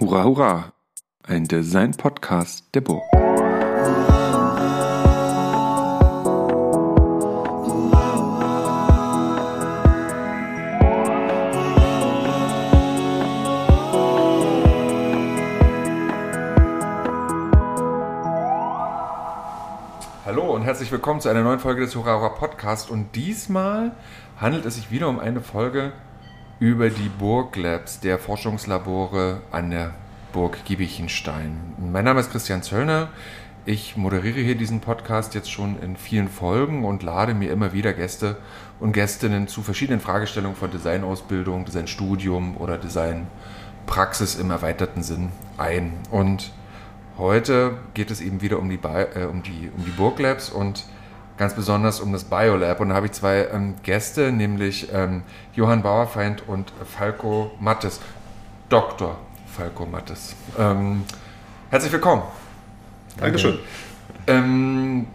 Hurra, hurra! Ein Design-Podcast der Burg. Hallo und herzlich willkommen zu einer neuen Folge des Hurra, hurra Podcast. Und diesmal handelt es sich wieder um eine Folge über die Burglabs der Forschungslabore an der Burg Giebichenstein. Mein Name ist Christian Zöllner. Ich moderiere hier diesen Podcast jetzt schon in vielen Folgen und lade mir immer wieder Gäste und Gästinnen zu verschiedenen Fragestellungen von Designausbildung, Designstudium oder Designpraxis im erweiterten Sinn ein. Und heute geht es eben wieder um die, äh, um die, um die Burglabs und ganz besonders um das Biolab. Und da habe ich zwei ähm, Gäste, nämlich ähm, Johann Bauerfeind und Falco Mattes. Dr. Falco Mattes. Ähm, herzlich willkommen. Dankeschön. Ähm,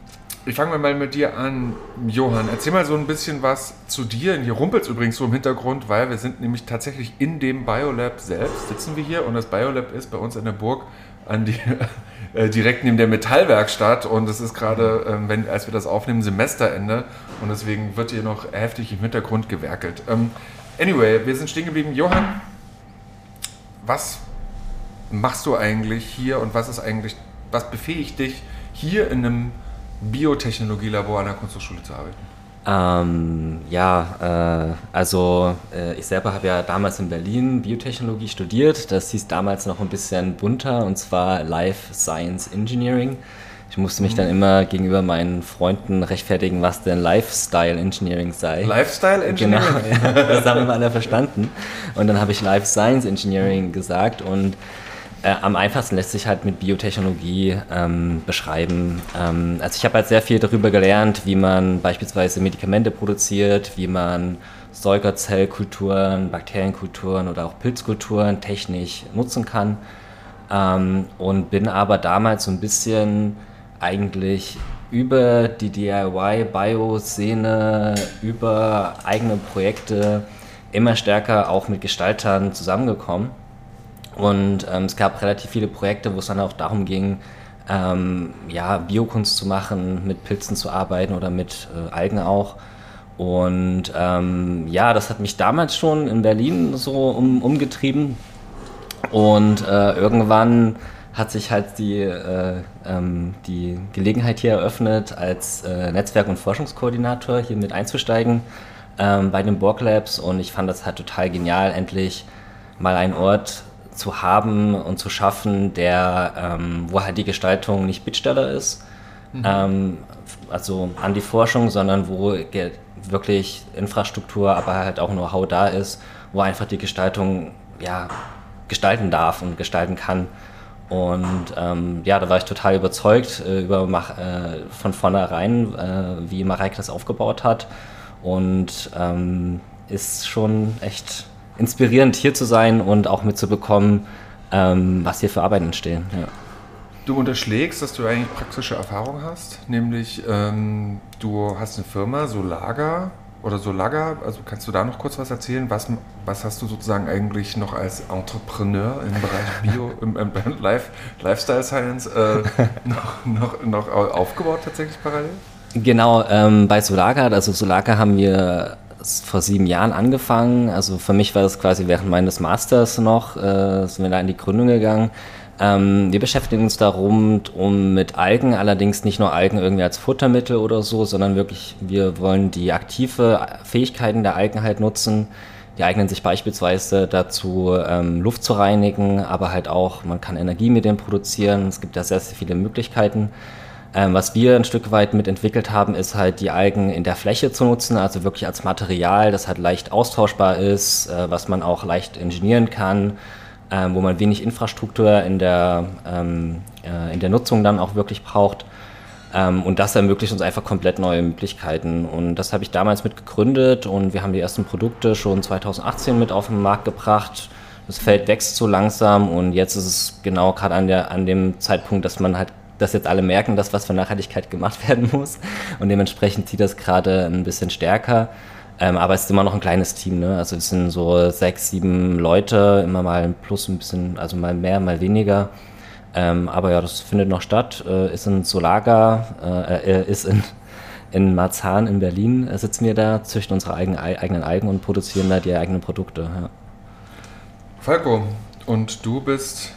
ich fange mal mit dir an, Johann. Erzähl mal so ein bisschen was zu dir. Hier rumpelt es übrigens so im Hintergrund, weil wir sind nämlich tatsächlich in dem Biolab selbst, sitzen wir hier und das Biolab ist bei uns in der Burg an die, äh, direkt neben der Metallwerkstatt und es ist gerade, ähm, wenn, als wir das aufnehmen, Semesterende und deswegen wird hier noch heftig im Hintergrund gewerkelt. Ähm, anyway, wir sind stehen geblieben. Johann, was machst du eigentlich hier und was ist eigentlich, was befähigt dich, hier in einem Biotechnologielabor an der Kunsthochschule zu arbeiten? Ähm, ja, äh, also äh, ich selber habe ja damals in Berlin Biotechnologie studiert. Das hieß damals noch ein bisschen bunter und zwar Life Science Engineering. Ich musste mich dann immer gegenüber meinen Freunden rechtfertigen, was denn Lifestyle Engineering sei. Lifestyle Engineering? Genau, das haben immer alle verstanden. Und dann habe ich Life Science Engineering gesagt und äh, am einfachsten lässt sich halt mit Biotechnologie ähm, beschreiben. Ähm, also ich habe halt sehr viel darüber gelernt, wie man beispielsweise Medikamente produziert, wie man Säugerzellkulturen, Bakterienkulturen oder auch Pilzkulturen technisch nutzen kann. Ähm, und bin aber damals so ein bisschen eigentlich über die DIY-Bio-Szene, über eigene Projekte immer stärker auch mit Gestaltern zusammengekommen und ähm, es gab relativ viele Projekte, wo es dann auch darum ging, ähm, ja, Biokunst zu machen, mit Pilzen zu arbeiten oder mit äh, Algen auch. Und ähm, ja, das hat mich damals schon in Berlin so um, umgetrieben. Und äh, irgendwann hat sich halt die, äh, ähm, die Gelegenheit hier eröffnet, als äh, Netzwerk- und Forschungskoordinator hier mit einzusteigen ähm, bei den Borg Labs. Und ich fand das halt total genial, endlich mal einen Ort zu haben und zu schaffen, der, ähm, wo halt die Gestaltung nicht Bittsteller ist, mhm. ähm, also an die Forschung, sondern wo wirklich Infrastruktur, aber halt auch Know-how da ist, wo einfach die Gestaltung ja, gestalten darf und gestalten kann. Und ähm, ja, da war ich total überzeugt äh, über äh, von vornherein, äh, wie Mareike das aufgebaut hat. Und ähm, ist schon echt inspirierend, hier zu sein und auch mitzubekommen, ähm, was hier für Arbeiten entstehen. Ja. Du unterschlägst, dass du eigentlich praktische Erfahrung hast, nämlich ähm, du hast eine Firma, Solaga oder Solaga, also kannst du da noch kurz was erzählen? Was, was hast du sozusagen eigentlich noch als Entrepreneur im Bereich Bio, im, im Life, Lifestyle Science äh, noch, noch, noch aufgebaut tatsächlich parallel? Genau, ähm, bei Solaga, also Solaga haben wir vor sieben Jahren angefangen. Also für mich war das quasi während meines Masters noch, äh, sind wir da in die Gründung gegangen. Ähm, wir beschäftigen uns darum, um mit Algen, allerdings nicht nur Algen irgendwie als Futtermittel oder so, sondern wirklich, wir wollen die aktive Fähigkeiten der Algen halt nutzen. Die eignen sich beispielsweise dazu, ähm, Luft zu reinigen, aber halt auch, man kann Energie mit denen produzieren. Es gibt da sehr, sehr viele Möglichkeiten. Ähm, was wir ein Stück weit mitentwickelt haben, ist halt die Algen in der Fläche zu nutzen, also wirklich als Material, das halt leicht austauschbar ist, äh, was man auch leicht ingenieren kann, äh, wo man wenig Infrastruktur in der, ähm, äh, in der Nutzung dann auch wirklich braucht. Ähm, und das ermöglicht uns einfach komplett neue Möglichkeiten. Und das habe ich damals mit gegründet und wir haben die ersten Produkte schon 2018 mit auf den Markt gebracht. Das Feld wächst so langsam und jetzt ist es genau gerade an, an dem Zeitpunkt, dass man halt dass jetzt alle merken, dass was für Nachhaltigkeit gemacht werden muss. Und dementsprechend zieht das gerade ein bisschen stärker. Ähm, aber es ist immer noch ein kleines Team, ne? Also es sind so sechs, sieben Leute, immer mal ein Plus ein bisschen, also mal mehr, mal weniger. Ähm, aber ja, das findet noch statt. Äh, ist in Solaga, äh, äh, ist in, in Marzahn in Berlin, äh, sitzen wir da, züchten unsere eigenen, eigenen Algen und produzieren da die eigenen Produkte. Ja. Falco, und du bist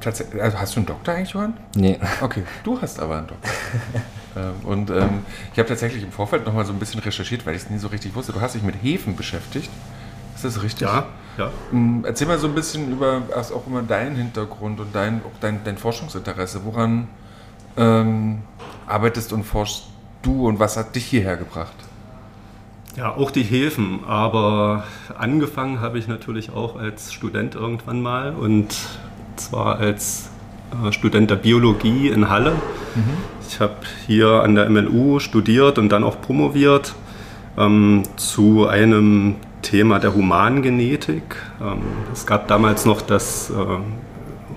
tatsächlich, also hast du einen Doktor eigentlich, Johann? Nee. Okay, du hast aber einen Doktor. Ähm, und ähm, ich habe tatsächlich im Vorfeld nochmal so ein bisschen recherchiert, weil ich es nie so richtig wusste. Du hast dich mit Hefen beschäftigt. Ist das richtig? Ja, ja. Ähm, erzähl mal so ein bisschen über also auch immer deinen Hintergrund und dein, auch dein, dein Forschungsinteresse. Woran ähm, arbeitest und forschst du und was hat dich hierher gebracht? Ja, auch die Hefen, aber angefangen habe ich natürlich auch als Student irgendwann mal und zwar als äh, Student der Biologie in Halle. Mhm. Ich habe hier an der MLU studiert und dann auch promoviert ähm, zu einem Thema der Humangenetik. Ähm, es gab damals noch das äh,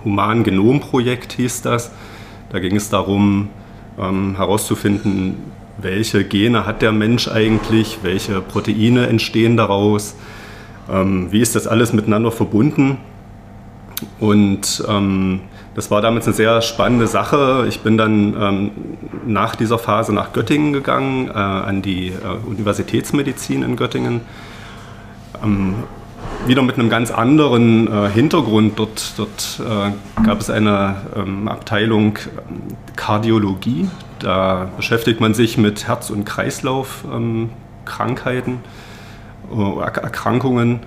Humangenomprojekt, hieß das. Da ging es darum, ähm, herauszufinden, welche Gene hat der Mensch eigentlich, welche Proteine entstehen daraus, ähm, wie ist das alles miteinander verbunden. Und ähm, das war damals eine sehr spannende Sache. Ich bin dann ähm, nach dieser Phase nach Göttingen gegangen, äh, an die äh, Universitätsmedizin in Göttingen. Ähm, wieder mit einem ganz anderen äh, Hintergrund. Dort, dort äh, gab es eine ähm, Abteilung ähm, Kardiologie. Da beschäftigt man sich mit Herz- und Kreislaufkrankheiten, ähm, äh, Erkrankungen.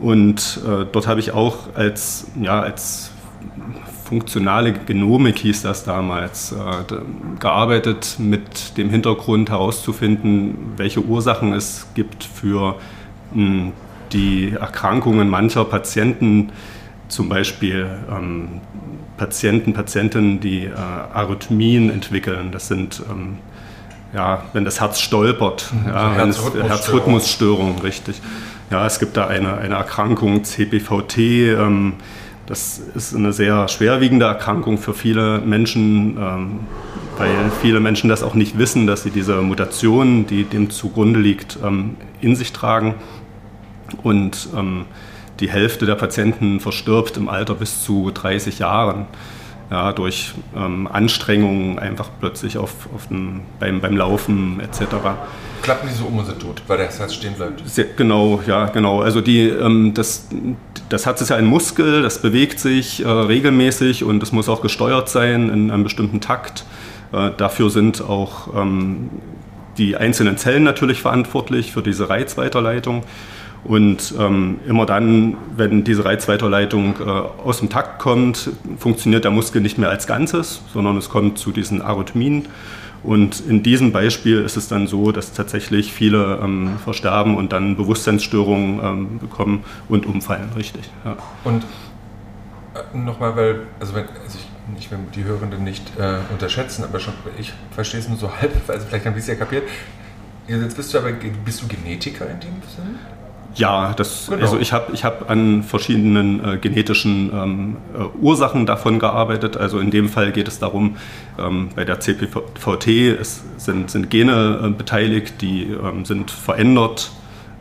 Und äh, dort habe ich auch als, ja, als funktionale Genomik hieß das damals, äh, gearbeitet mit dem Hintergrund herauszufinden, welche Ursachen es gibt für hm, die Erkrankungen mancher Patienten, zum Beispiel ähm, Patienten, Patientinnen, die äh, Arrhythmien entwickeln. Das sind, ähm, ja, wenn das Herz stolpert, mhm. ja, Herzrhythmusstörung. Herzrhythmusstörung, richtig. Ja, es gibt da eine, eine Erkrankung, CPVT. Ähm, das ist eine sehr schwerwiegende Erkrankung für viele Menschen, ähm, weil viele Menschen das auch nicht wissen, dass sie diese Mutation, die dem zugrunde liegt, ähm, in sich tragen. Und ähm, die Hälfte der Patienten verstirbt im Alter bis zu 30 Jahren. Ja, durch ähm, Anstrengungen einfach plötzlich auf, auf den, beim, beim Laufen etc. Klappen die so um und sind tot, weil das Herz stehen bleibt? Sehr, genau, ja, genau. Also die, ähm, das, das Herz ist ja ein Muskel, das bewegt sich äh, regelmäßig und es muss auch gesteuert sein in einem bestimmten Takt. Äh, dafür sind auch ähm, die einzelnen Zellen natürlich verantwortlich für diese Reizweiterleitung. Und ähm, immer dann, wenn diese Reizweiterleitung äh, aus dem Takt kommt, funktioniert der Muskel nicht mehr als Ganzes, sondern es kommt zu diesen Arrhythmien. Und in diesem Beispiel ist es dann so, dass tatsächlich viele ähm, versterben und dann Bewusstseinsstörungen ähm, bekommen und umfallen, richtig. Ja. Und äh, nochmal, weil, also wenn, also ich, ich will die Hörenden nicht äh, unterschätzen, aber schon, ich verstehe es nur so halb, also vielleicht haben Sie es ja kapiert. Jetzt bist du aber, bist du Genetiker in dem Sinne? Ja, das, genau. also ich habe ich hab an verschiedenen äh, genetischen ähm, äh, Ursachen davon gearbeitet. Also in dem Fall geht es darum, ähm, bei der CPVT es sind, sind Gene äh, beteiligt, die ähm, sind verändert.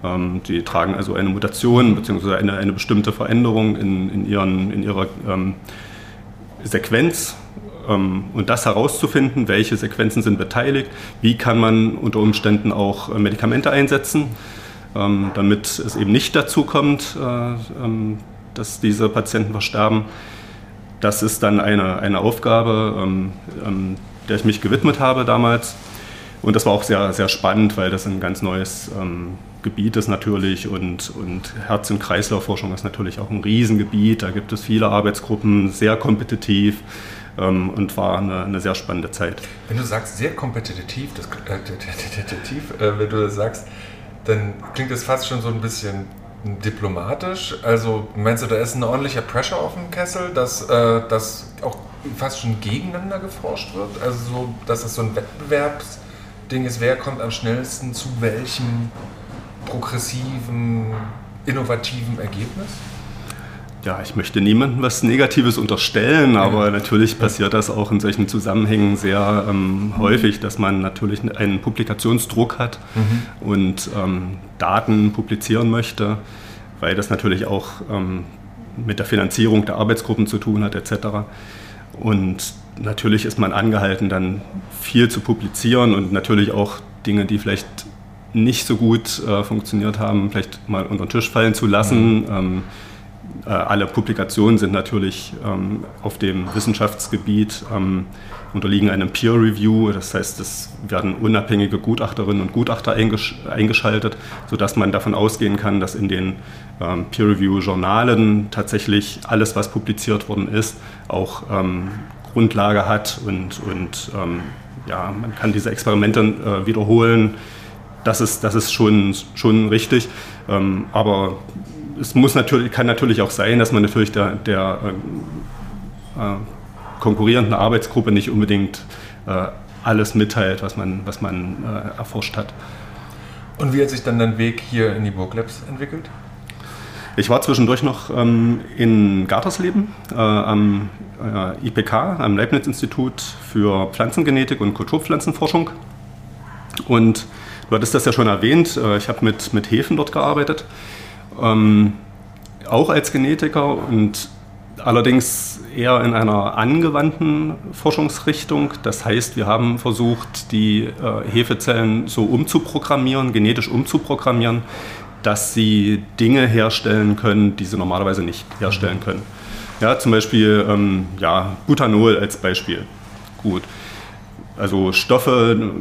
Ähm, die tragen also eine Mutation bzw. Eine, eine bestimmte Veränderung in, in, ihren, in ihrer ähm, Sequenz ähm, und das herauszufinden, welche Sequenzen sind beteiligt, wie kann man unter Umständen auch äh, Medikamente einsetzen damit es eben nicht dazu kommt, äh, ähm, dass diese Patienten versterben. Das ist dann eine, eine Aufgabe, ähm, ähm, der ich mich gewidmet habe damals. Und das war auch sehr, sehr spannend, weil das ein ganz neues ähm, Gebiet ist natürlich und, und Herz- und Kreislaufforschung ist natürlich auch ein Riesengebiet. Da gibt es viele Arbeitsgruppen, sehr kompetitiv ähm, und war eine, eine, sehr spannende Zeit. Wenn du sagst sehr kompetitiv, das, äh, äh, wenn du sagst, dann klingt das fast schon so ein bisschen diplomatisch. Also meinst du, da ist ein ordentlicher Pressure auf dem Kessel, dass äh, das auch fast schon gegeneinander geforscht wird? Also so, dass es so ein Wettbewerbsding ist, wer kommt am schnellsten zu welchem progressiven, innovativen Ergebnis? Ja, ich möchte niemandem was Negatives unterstellen, aber natürlich passiert das auch in solchen Zusammenhängen sehr ähm, häufig, dass man natürlich einen Publikationsdruck hat mhm. und ähm, Daten publizieren möchte, weil das natürlich auch ähm, mit der Finanzierung der Arbeitsgruppen zu tun hat etc. Und natürlich ist man angehalten, dann viel zu publizieren und natürlich auch Dinge, die vielleicht nicht so gut äh, funktioniert haben, vielleicht mal unter den Tisch fallen zu lassen. Mhm. Äh, alle Publikationen sind natürlich ähm, auf dem Wissenschaftsgebiet, ähm, unterliegen einem Peer Review, das heißt, es werden unabhängige Gutachterinnen und Gutachter eingesch eingeschaltet, sodass man davon ausgehen kann, dass in den ähm, Peer Review Journalen tatsächlich alles, was publiziert worden ist, auch ähm, Grundlage hat und, und ähm, ja, man kann diese Experimente äh, wiederholen. Das ist, das ist schon, schon richtig. Ähm, aber es muss natürlich, kann natürlich auch sein, dass man natürlich der, der äh, äh, konkurrierenden Arbeitsgruppe nicht unbedingt äh, alles mitteilt, was man, was man äh, erforscht hat. Und wie hat sich dann dein Weg hier in die Burglabs entwickelt? Ich war zwischendurch noch ähm, in Gartersleben äh, am äh, IPK, am Leibniz-Institut für Pflanzengenetik und Kulturpflanzenforschung. Und du hattest das ja schon erwähnt, äh, ich habe mit, mit Hefen dort gearbeitet, ähm, auch als Genetiker und allerdings eher in einer angewandten Forschungsrichtung. Das heißt, wir haben versucht, die äh, Hefezellen so umzuprogrammieren, genetisch umzuprogrammieren, dass sie Dinge herstellen können, die sie normalerweise nicht herstellen können. Ja, zum Beispiel ähm, ja, Butanol als Beispiel. Gut. Also Stoffe,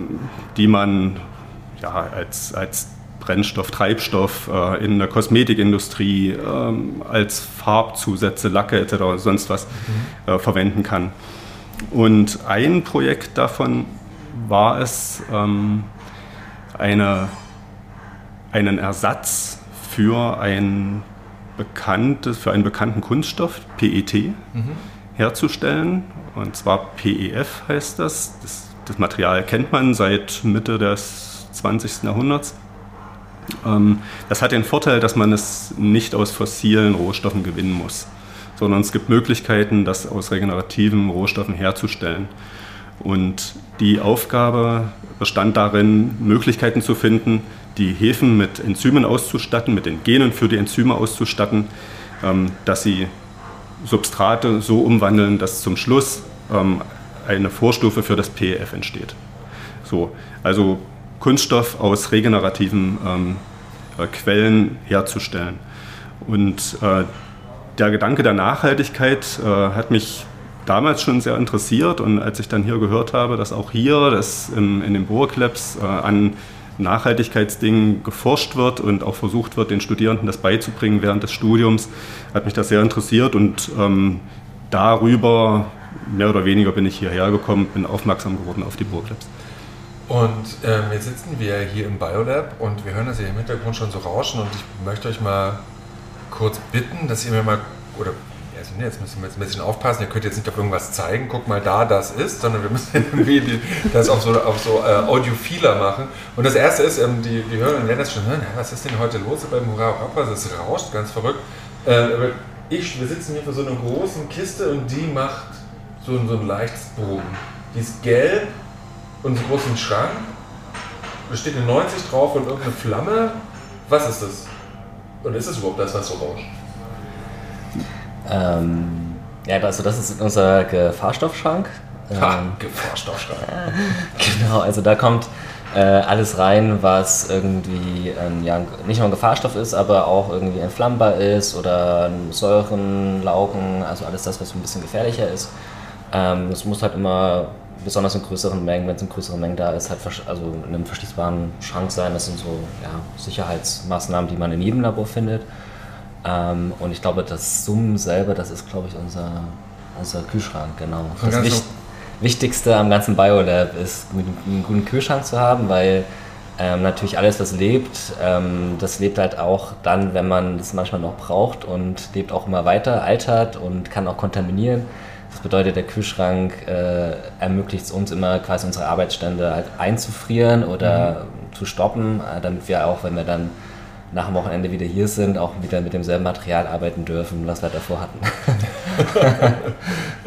die man ja, als, als Brennstoff, Treibstoff äh, in der Kosmetikindustrie ähm, als Farbzusätze, Lacke etc. sonst was mhm. äh, verwenden kann. Und ein Projekt davon war es, ähm, eine, einen Ersatz für, ein bekanntes, für einen bekannten Kunststoff, PET, mhm. herzustellen. Und zwar PEF heißt das. das. Das Material kennt man seit Mitte des 20. Jahrhunderts. Ähm, das hat den Vorteil, dass man es nicht aus fossilen Rohstoffen gewinnen muss, sondern es gibt Möglichkeiten, das aus regenerativen Rohstoffen herzustellen. Und die Aufgabe bestand darin, Möglichkeiten zu finden, die Hefen mit Enzymen auszustatten, mit den Genen für die Enzyme auszustatten, ähm, dass sie Substrate so umwandeln, dass zum Schluss ähm, eine Vorstufe für das PEF entsteht. So, also Kunststoff aus regenerativen ähm, äh, Quellen herzustellen. Und äh, der Gedanke der Nachhaltigkeit äh, hat mich damals schon sehr interessiert und als ich dann hier gehört habe, dass auch hier dass in, in den Burglabs äh, an Nachhaltigkeitsdingen geforscht wird und auch versucht wird, den Studierenden das beizubringen während des Studiums, hat mich das sehr interessiert und ähm, darüber mehr oder weniger bin ich hierher gekommen, bin aufmerksam geworden auf die Burglabs. Und ähm, jetzt sitzen wir hier im Biolab und wir hören das hier im Hintergrund schon so rauschen und ich möchte euch mal kurz bitten, dass ihr mir mal, oder also nee, jetzt müssen wir jetzt ein bisschen aufpassen, ihr könnt jetzt nicht auf irgendwas zeigen, guck mal da, das ist, sondern wir müssen irgendwie die, das auf so, auf so äh, Audiophiler machen. Und das erste ist, ähm, die, die hören und lernen das schon, was ist denn heute los beim Hurra Rappa, das rauscht ganz verrückt. Äh, ich, wir sitzen hier vor so einer großen Kiste und die macht so, so ein leichtes Bogen. Die ist gelb und einen großen Schrank. Da steht eine 90 drauf und irgendeine Flamme. Was ist das? Und ist es überhaupt das, was so rauscht? Ähm, ja, also das ist unser Gefahrstoffschrank. Ha, ähm, Gefahrstoffschrank. genau, also da kommt äh, alles rein, was irgendwie ähm, ja, nicht nur ein Gefahrstoff ist, aber auch irgendwie entflammbar ist oder Säuren, Laugen, also alles das, was ein bisschen gefährlicher ist. Ähm, es muss halt immer besonders in größeren Mengen, wenn es in größeren Mengen da ist, halt also in einem verschließbaren Schrank sein. Das sind so ja, Sicherheitsmaßnahmen, die man in jedem Labor findet. Ähm, und ich glaube, das Summen selber, das ist, glaube ich, unser, unser Kühlschrank, genau. Das Wicht, Wichtigste am ganzen Biolab ist, einen guten Kühlschrank zu haben, weil ähm, natürlich alles, was lebt, ähm, das lebt halt auch dann, wenn man es manchmal noch braucht und lebt auch immer weiter, altert und kann auch kontaminieren. Das bedeutet, der Kühlschrank äh, ermöglicht es uns immer quasi unsere Arbeitsstände halt einzufrieren oder mhm. zu stoppen, äh, damit wir auch, wenn wir dann nach dem Wochenende wieder hier sind, auch wieder mit demselben Material arbeiten dürfen, was wir davor hatten.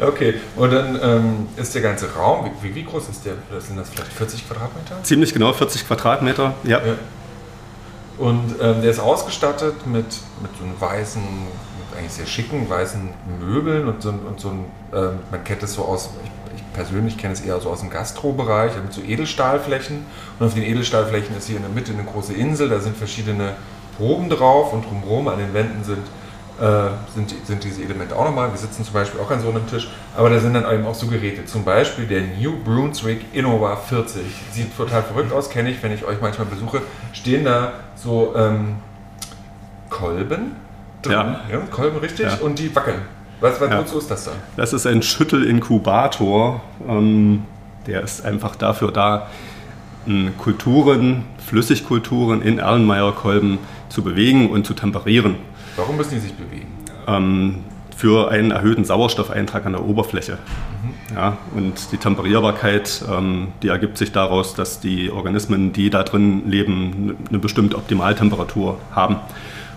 okay, und dann ähm, ist der ganze Raum, wie, wie, groß ist der? Sind das vielleicht 40 Quadratmeter? Ziemlich genau 40 Quadratmeter, ja. ja. Und ähm, der ist ausgestattet mit, mit so einem weißen, eigentlich sehr schicken weißen Möbeln und so, und so ein, ähm, man kennt es so aus, ich, ich persönlich kenne es eher so aus dem Gastrobereich, mit so Edelstahlflächen. Und auf den Edelstahlflächen ist hier in der Mitte eine große Insel, da sind verschiedene Proben drauf und drumherum an den Wänden sind äh, sind, sind diese Elemente auch nochmal. Wir sitzen zum Beispiel auch an so einem Tisch, aber da sind dann eben auch so Geräte. Zum Beispiel der New Brunswick Innova 40. Sieht total verrückt aus, kenne ich, wenn ich euch manchmal besuche. Stehen da so ähm, Kolben drin. Ja. ja. Kolben, richtig. Ja. Und die wackeln. Was, was. Wozu ist das dann? Das ist ein Schüttelinkubator. Ähm, der ist einfach dafür da, Kulturen, Flüssigkulturen in Erlenmeyer-Kolben zu bewegen und zu temperieren. Warum müssen die sich bewegen? Ähm, für einen erhöhten Sauerstoffeintrag an der Oberfläche. Mhm. Ja, und die Temperierbarkeit, ähm, die ergibt sich daraus, dass die Organismen, die da drin leben, eine bestimmte Optimaltemperatur haben.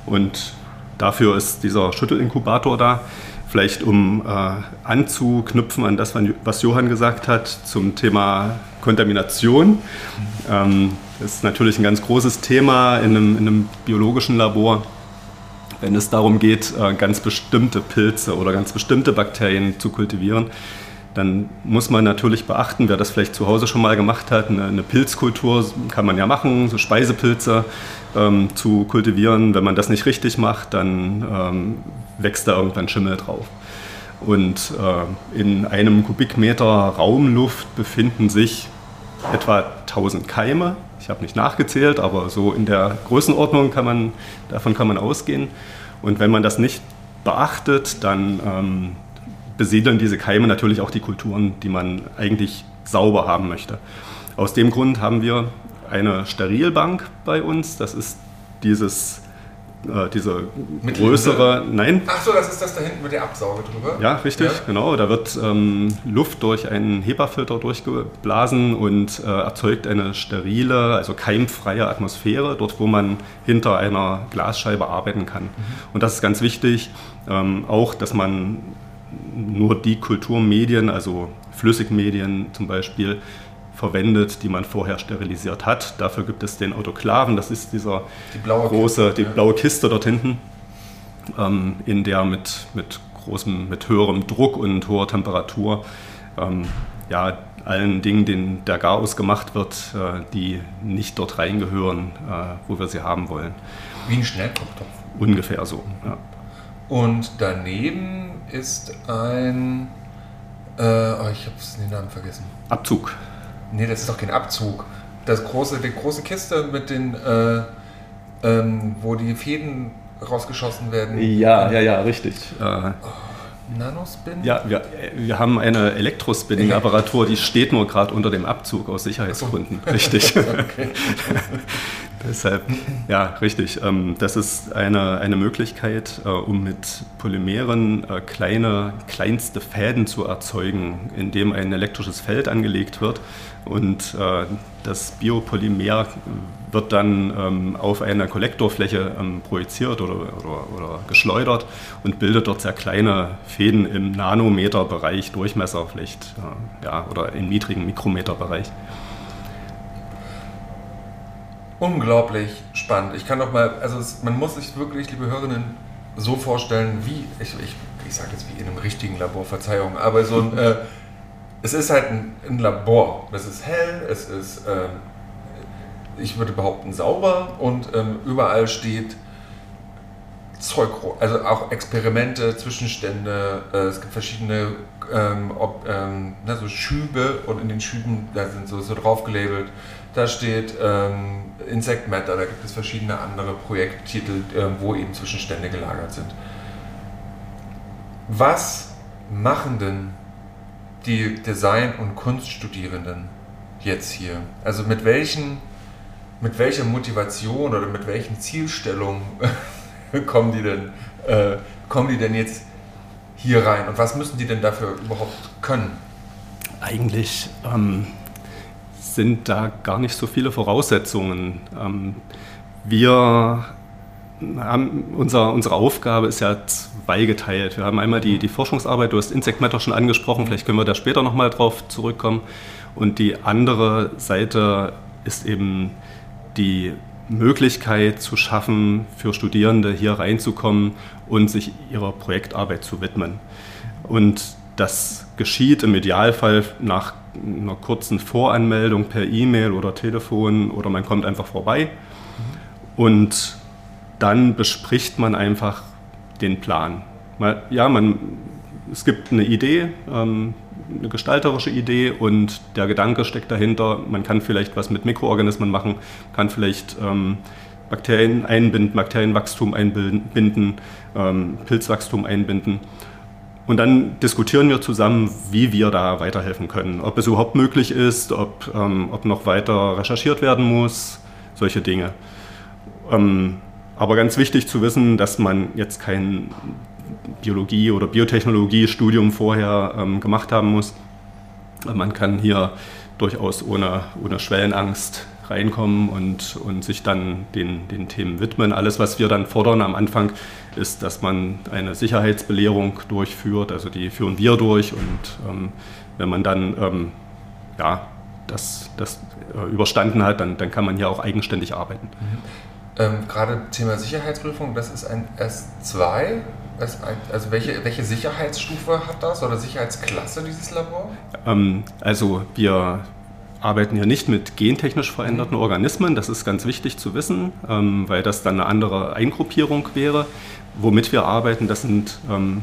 Und dafür ist dieser Schüttelinkubator da. Vielleicht um äh, anzuknüpfen an das, was Johann gesagt hat zum Thema Kontamination. Ähm, das ist natürlich ein ganz großes Thema in einem, in einem biologischen Labor wenn es darum geht, äh, ganz bestimmte Pilze oder ganz bestimmte Bakterien zu kultivieren, dann muss man natürlich beachten, wer das vielleicht zu Hause schon mal gemacht hat, eine, Pilzkultur kann man ja machen, so Speisepilze ähm, zu kultivieren. Wenn man das nicht richtig macht, dann ähm, wächst da irgendwann Schimmel drauf. Und äh, in einem Kubikmeter Raumluft befinden sich etwa 1000 Keime. Ich habe nicht nachgezählt, aber so in der Größenordnung kann man, davon kann man ausgehen. Und wenn man das nicht beachtet, dann ähm, besiedeln diese Keime natürlich auch die Kulturen, die man eigentlich sauber haben möchte. Aus dem Grund haben wir eine Sterilbank bei uns. Das ist dieses äh, diese mit größere, Linde? nein. Ach so, das ist das da hinten mit der Absauge drüber? Ja, richtig, ja. genau. Da wird ähm, Luft durch einen HEPA-Filter durchgeblasen und äh, erzeugt eine sterile, also keimfreie Atmosphäre, dort wo man hinter einer Glasscheibe arbeiten kann. Mhm. Und das ist ganz wichtig, ähm, auch, dass man nur die Kulturmedien, also Flüssigmedien zum Beispiel, verwendet, die man vorher sterilisiert hat. Dafür gibt es den Autoklaven, das ist dieser die große, Kiste, die ja. blaue Kiste dort hinten, ähm, in der mit, mit großem, mit höherem Druck und hoher Temperatur ähm, ja, allen Dingen, denen der Garaus gemacht wird, äh, die nicht dort reingehören, äh, wo wir sie haben wollen. Wie ein Schnellkochtopf. Ungefähr so, ja. Und daneben ist ein, äh, oh, ich habe den Namen vergessen. Abzug. Nee, das ist doch kein Abzug. Das große, die große Kiste mit den, äh, ähm, wo die Fäden rausgeschossen werden. Ja, ja, ja, richtig. Äh, oh, Nanospin? Ja, wir, wir haben eine Elektrospinning-Apparatur, die steht nur gerade unter dem Abzug aus Sicherheitsgründen. Richtig. Deshalb, ja, richtig. Ähm, das ist eine, eine Möglichkeit, äh, um mit Polymeren äh, kleine, kleinste Fäden zu erzeugen, indem ein elektrisches Feld angelegt wird und äh, das Biopolymer wird dann ähm, auf eine Kollektorfläche ähm, projiziert oder, oder, oder, geschleudert und bildet dort sehr kleine Fäden im Nanometerbereich, Durchmesser vielleicht ja, oder im niedrigen Mikrometerbereich unglaublich spannend. Ich kann doch mal, also es, man muss sich wirklich, liebe Hörerinnen, so vorstellen, wie, ich, ich, ich sage jetzt wie in einem richtigen Labor, Verzeihung, aber so ein, äh, es ist halt ein, ein, Labor. Es ist hell, es ist, ähm, ich würde behaupten, sauber und ähm, überall steht Zeug, also auch Experimente, Zwischenstände, äh, es gibt verschiedene ähm, ob, ähm, na, so Schübe und in den Schüben, da sind so, so drauf gelabelt, da steht ähm, Insect Matter, da gibt es verschiedene andere Projekttitel, äh, wo eben Zwischenstände gelagert sind. Was machen denn die Design- und Kunststudierenden jetzt hier? Also mit welchen, mit welcher Motivation oder mit welchen Zielstellungen kommen die denn, äh, kommen die denn jetzt hier rein und was müssen die denn dafür überhaupt können? Eigentlich ähm, sind da gar nicht so viele Voraussetzungen. Ähm, wir haben, unser, unsere Aufgabe ist ja zweigeteilt. Wir haben einmal die, die Forschungsarbeit, du hast Insect Matter schon angesprochen, vielleicht können wir da später nochmal drauf zurückkommen. Und die andere Seite ist eben die Möglichkeit zu schaffen, für Studierende hier reinzukommen und sich ihrer Projektarbeit zu widmen. Und das geschieht im Idealfall nach einer kurzen Voranmeldung per E-Mail oder Telefon oder man kommt einfach vorbei und dann bespricht man einfach den Plan. Ja, man, es gibt eine Idee, ähm, eine gestalterische Idee und der Gedanke steckt dahinter, man kann vielleicht was mit Mikroorganismen machen, kann vielleicht ähm, Bakterien einbinden, Bakterienwachstum einbinden, ähm, Pilzwachstum einbinden. Und dann diskutieren wir zusammen, wie wir da weiterhelfen können. Ob es überhaupt möglich ist, ob, ähm, ob noch weiter recherchiert werden muss, solche Dinge. Ähm, aber ganz wichtig zu wissen, dass man jetzt kein Biologie- oder Biotechnologie-Studium vorher ähm, gemacht haben muss. Man kann hier durchaus ohne, ohne Schwellenangst reinkommen und, und sich dann den, den Themen widmen. Alles, was wir dann fordern am Anfang, ist, dass man eine Sicherheitsbelehrung durchführt. Also die führen wir durch und ähm, wenn man dann ähm, ja, das, das äh, überstanden hat, dann, dann kann man hier auch eigenständig arbeiten. Mhm. Ähm, Gerade Thema Sicherheitsprüfung, das ist ein S2. Also welche, welche Sicherheitsstufe hat das oder Sicherheitsklasse dieses Labor? Ähm, also wir arbeiten hier nicht mit gentechnisch veränderten mhm. Organismen, das ist ganz wichtig zu wissen, ähm, weil das dann eine andere Eingruppierung wäre. Womit wir arbeiten, das sind ähm,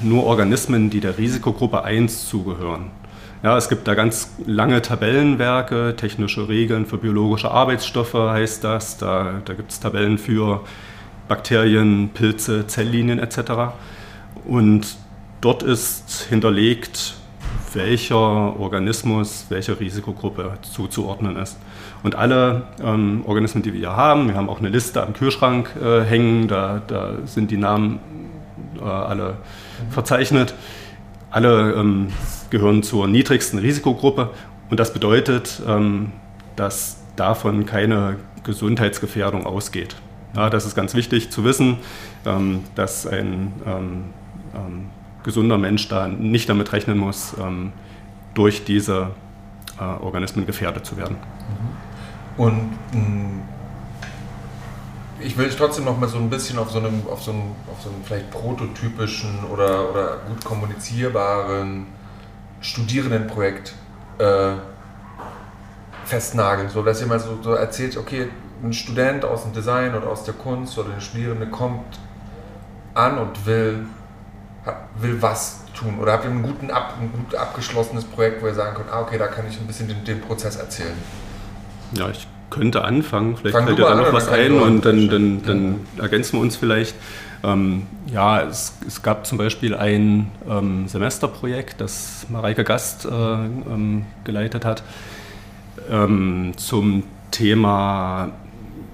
nur Organismen, die der Risikogruppe 1 zugehören. Ja, es gibt da ganz lange Tabellenwerke, technische Regeln für biologische Arbeitsstoffe heißt das. Da, da gibt es Tabellen für Bakterien, Pilze, Zelllinien etc. Und dort ist hinterlegt, welcher Organismus, welche Risikogruppe zuzuordnen ist. Und alle ähm, Organismen, die wir hier haben, wir haben auch eine Liste am Kühlschrank äh, hängen, da, da, sind die Namen äh, alle verzeichnet. Alle ähm, gehören zur niedrigsten Risikogruppe und das bedeutet, ähm, dass davon keine Gesundheitsgefährdung ausgeht. Ja, das ist ganz wichtig zu wissen, ähm, dass ein ähm, ähm, gesunder Mensch da nicht damit rechnen muss, ähm, durch diese äh, Organismen gefährdet zu werden. Und mh, mm, ich will trotzdem noch mal so ein bisschen auf so einem, auf so einem, auf so einem vielleicht prototypischen oder, oder gut kommunizierbaren Studierendenprojekt äh, festnageln, so dass ihr mal so, so, erzählt, okay, ein Student aus dem Design oder aus der Kunst oder eine Studierende kommt an und will, will was tun oder habt ihr einen guten ab, ein gut abgeschlossenes Projekt, wo ihr sagen könnt, ah okay, da kann ich ein bisschen den, den Prozess erzählen. Ja, ich könnte anfangen, vielleicht Fang fällt dir da noch was ein und dann, dann, dann ergänzen wir uns vielleicht. Ähm, ja, es, es, gab zum Beispiel ein ähm, Semesterprojekt, das Mareike Gast äh, ähm, geleitet hat, ähm, zum Thema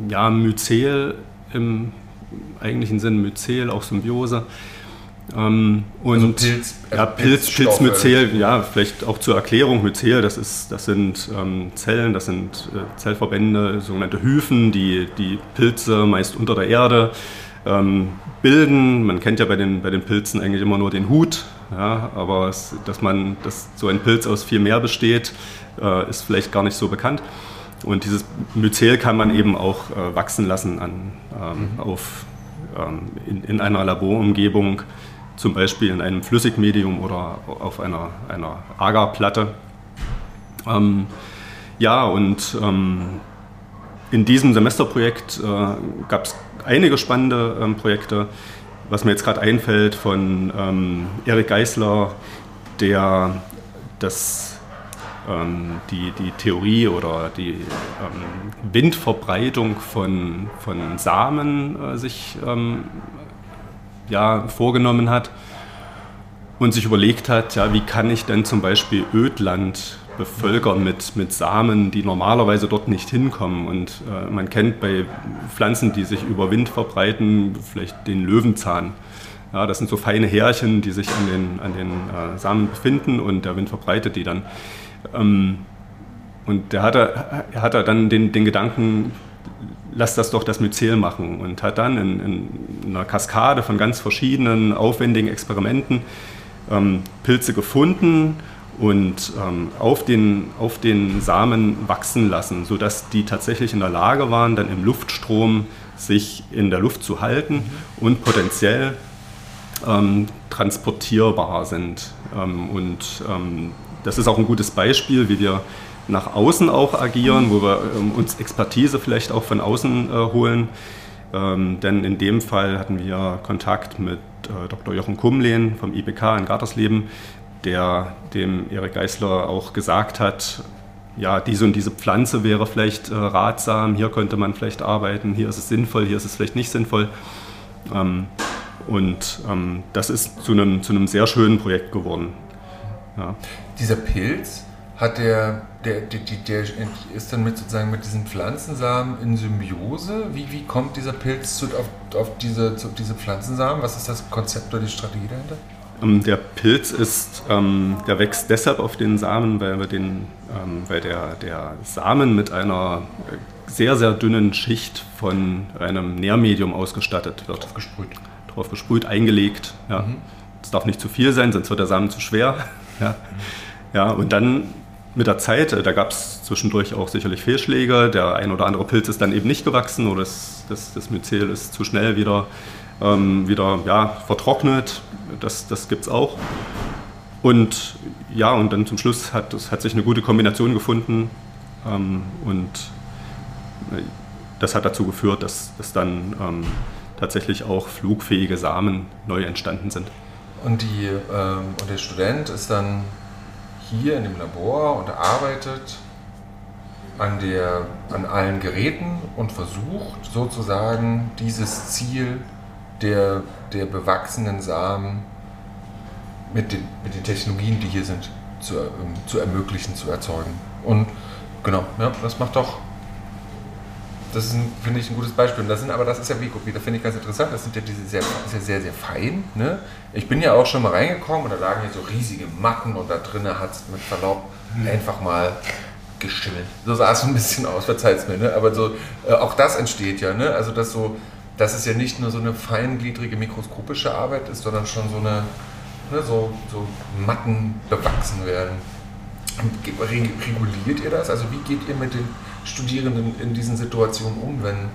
ja, Myzel im eigentlichen Sinn, Myzel, auch Symbiose. Ähm, und also Pilz, äh, ja, Pilz, Pilzmyzel, ja, vielleicht auch zur Erklärung, Myzel, das, ist, das sind ähm, Zellen, das sind äh, Zellverbände, sogenannte Hyphen, die die Pilze meist unter der Erde ähm, bilden. Man kennt ja bei den, bei den Pilzen eigentlich immer nur den Hut, ja, aber es, dass, man, dass so ein Pilz aus viel mehr besteht, äh, ist vielleicht gar nicht so bekannt. Und dieses Myzel kann man eben auch äh, wachsen lassen an, ähm, mhm. auf, ähm, in, in, einer Laborumgebung, zum Beispiel in einem Flüssigmedium oder auf einer, einer Agarplatte. Ähm, ja, und ähm, in diesem Semesterprojekt äh, gab es einige spannende ähm, Projekte. Was mir jetzt gerade einfällt von ähm, Erik Geisler, der das, ähm, die, die Theorie oder die ähm, Windverbreitung von, von Samen äh, sich ähm, ja, vorgenommen hat und sich überlegt hat, ja, wie kann ich denn zum Beispiel Ödland bevölkern mit, mit Samen, die normalerweise dort nicht hinkommen. Und äh, man kennt bei Pflanzen, die sich über Wind verbreiten, vielleicht den Löwenzahn. Ja, das sind so feine Härchen, die sich an den, an den äh, Samen befinden und der Wind verbreitet die dann. Ähm, und der hatte, er hatte dann den, den Gedanken, lass das doch das Myzel machen und hat dann in, in einer Kaskade von ganz verschiedenen aufwendigen Experimenten ähm, Pilze gefunden und ähm, auf, den, auf den Samen wachsen lassen, sodass die tatsächlich in der Lage waren, dann im Luftstrom sich in der Luft zu halten und potenziell ähm, transportierbar sind. Ähm, und ähm, das ist auch ein gutes Beispiel, wie wir nach außen auch agieren, wo wir ähm, uns Expertise vielleicht auch von außen äh, holen. Ähm, denn in dem Fall hatten wir Kontakt mit äh, Dr. Jochen Kumlehn vom IBK in Gartersleben, der dem Erik Geisler auch gesagt hat, ja, diese und diese Pflanze wäre vielleicht äh, ratsam, hier könnte man vielleicht arbeiten, hier ist es sinnvoll, hier ist es vielleicht nicht sinnvoll. Ähm, und ähm, das ist zu einem, zu einem sehr schönen Projekt geworden. Ja. Dieser Pilz, hat der, der, der, der, ist dann mit sozusagen mit diesen Pflanzensamen in Symbiose? Wie, wie kommt dieser Pilz zu, auf, auf diese, zu diese Pflanzensamen? Was ist das Konzept oder die Strategie dahinter? Ähm, der Pilz ist, ähm, der wächst deshalb auf den Samen, weil, wir den, ähm, weil der, der Samen mit einer sehr, sehr dünnen Schicht von einem Nährmedium ausgestattet wird. Drauf gesprüht. Drauf gesprüht, eingelegt. Ja. Mhm. Es darf nicht zu viel sein, sonst wird der Samen zu schwer. Ja. Mhm. ja, und dann mit der Zeit, äh, da gab es zwischendurch auch sicherlich Fehlschläge. Der ein oder andere Pilz ist dann eben nicht gewachsen oder das, das, das Myzel ist zu schnell wieder, ähm, wieder ja, vertrocknet. Das, das gibt es auch. Und ja, und dann zum Schluss hat, es hat sich eine gute Kombination gefunden ähm, und äh, das hat dazu geführt, dass, dass dann ähm, tatsächlich auch flugfähige Samen neu entstanden sind. Und, die, ähm, und der Student ist dann hier in dem Labor und arbeitet an, der, an allen Geräten und versucht sozusagen dieses Ziel der, der bewachsenen Samen mit den, mit den Technologien, die hier sind, zu, ähm, zu ermöglichen, zu erzeugen. Und genau, ja, das macht doch das ist, finde ich, ein gutes Beispiel. Und das sind, aber das ist ja wie, da finde ich ganz interessant, das sind ja diese sehr, sehr, sehr, sehr fein. Ne? Ich bin ja auch schon mal reingekommen und da lagen hier so riesige Matten und da drinnen hat es mit Verlaub mhm. einfach mal geschimmelt. So sah es so ein bisschen aus, verzeiht es mir, ne? Aber so, äh, auch das entsteht ja, ne? Also dass so, dass es ja nicht nur so eine feingliedrige mikroskopische Arbeit ist, sondern schon so eine, ne, so, so Matten bewachsen werden. Reguliert ihr das? Also wie geht ihr mit den Studierenden in diesen Situationen um, wenn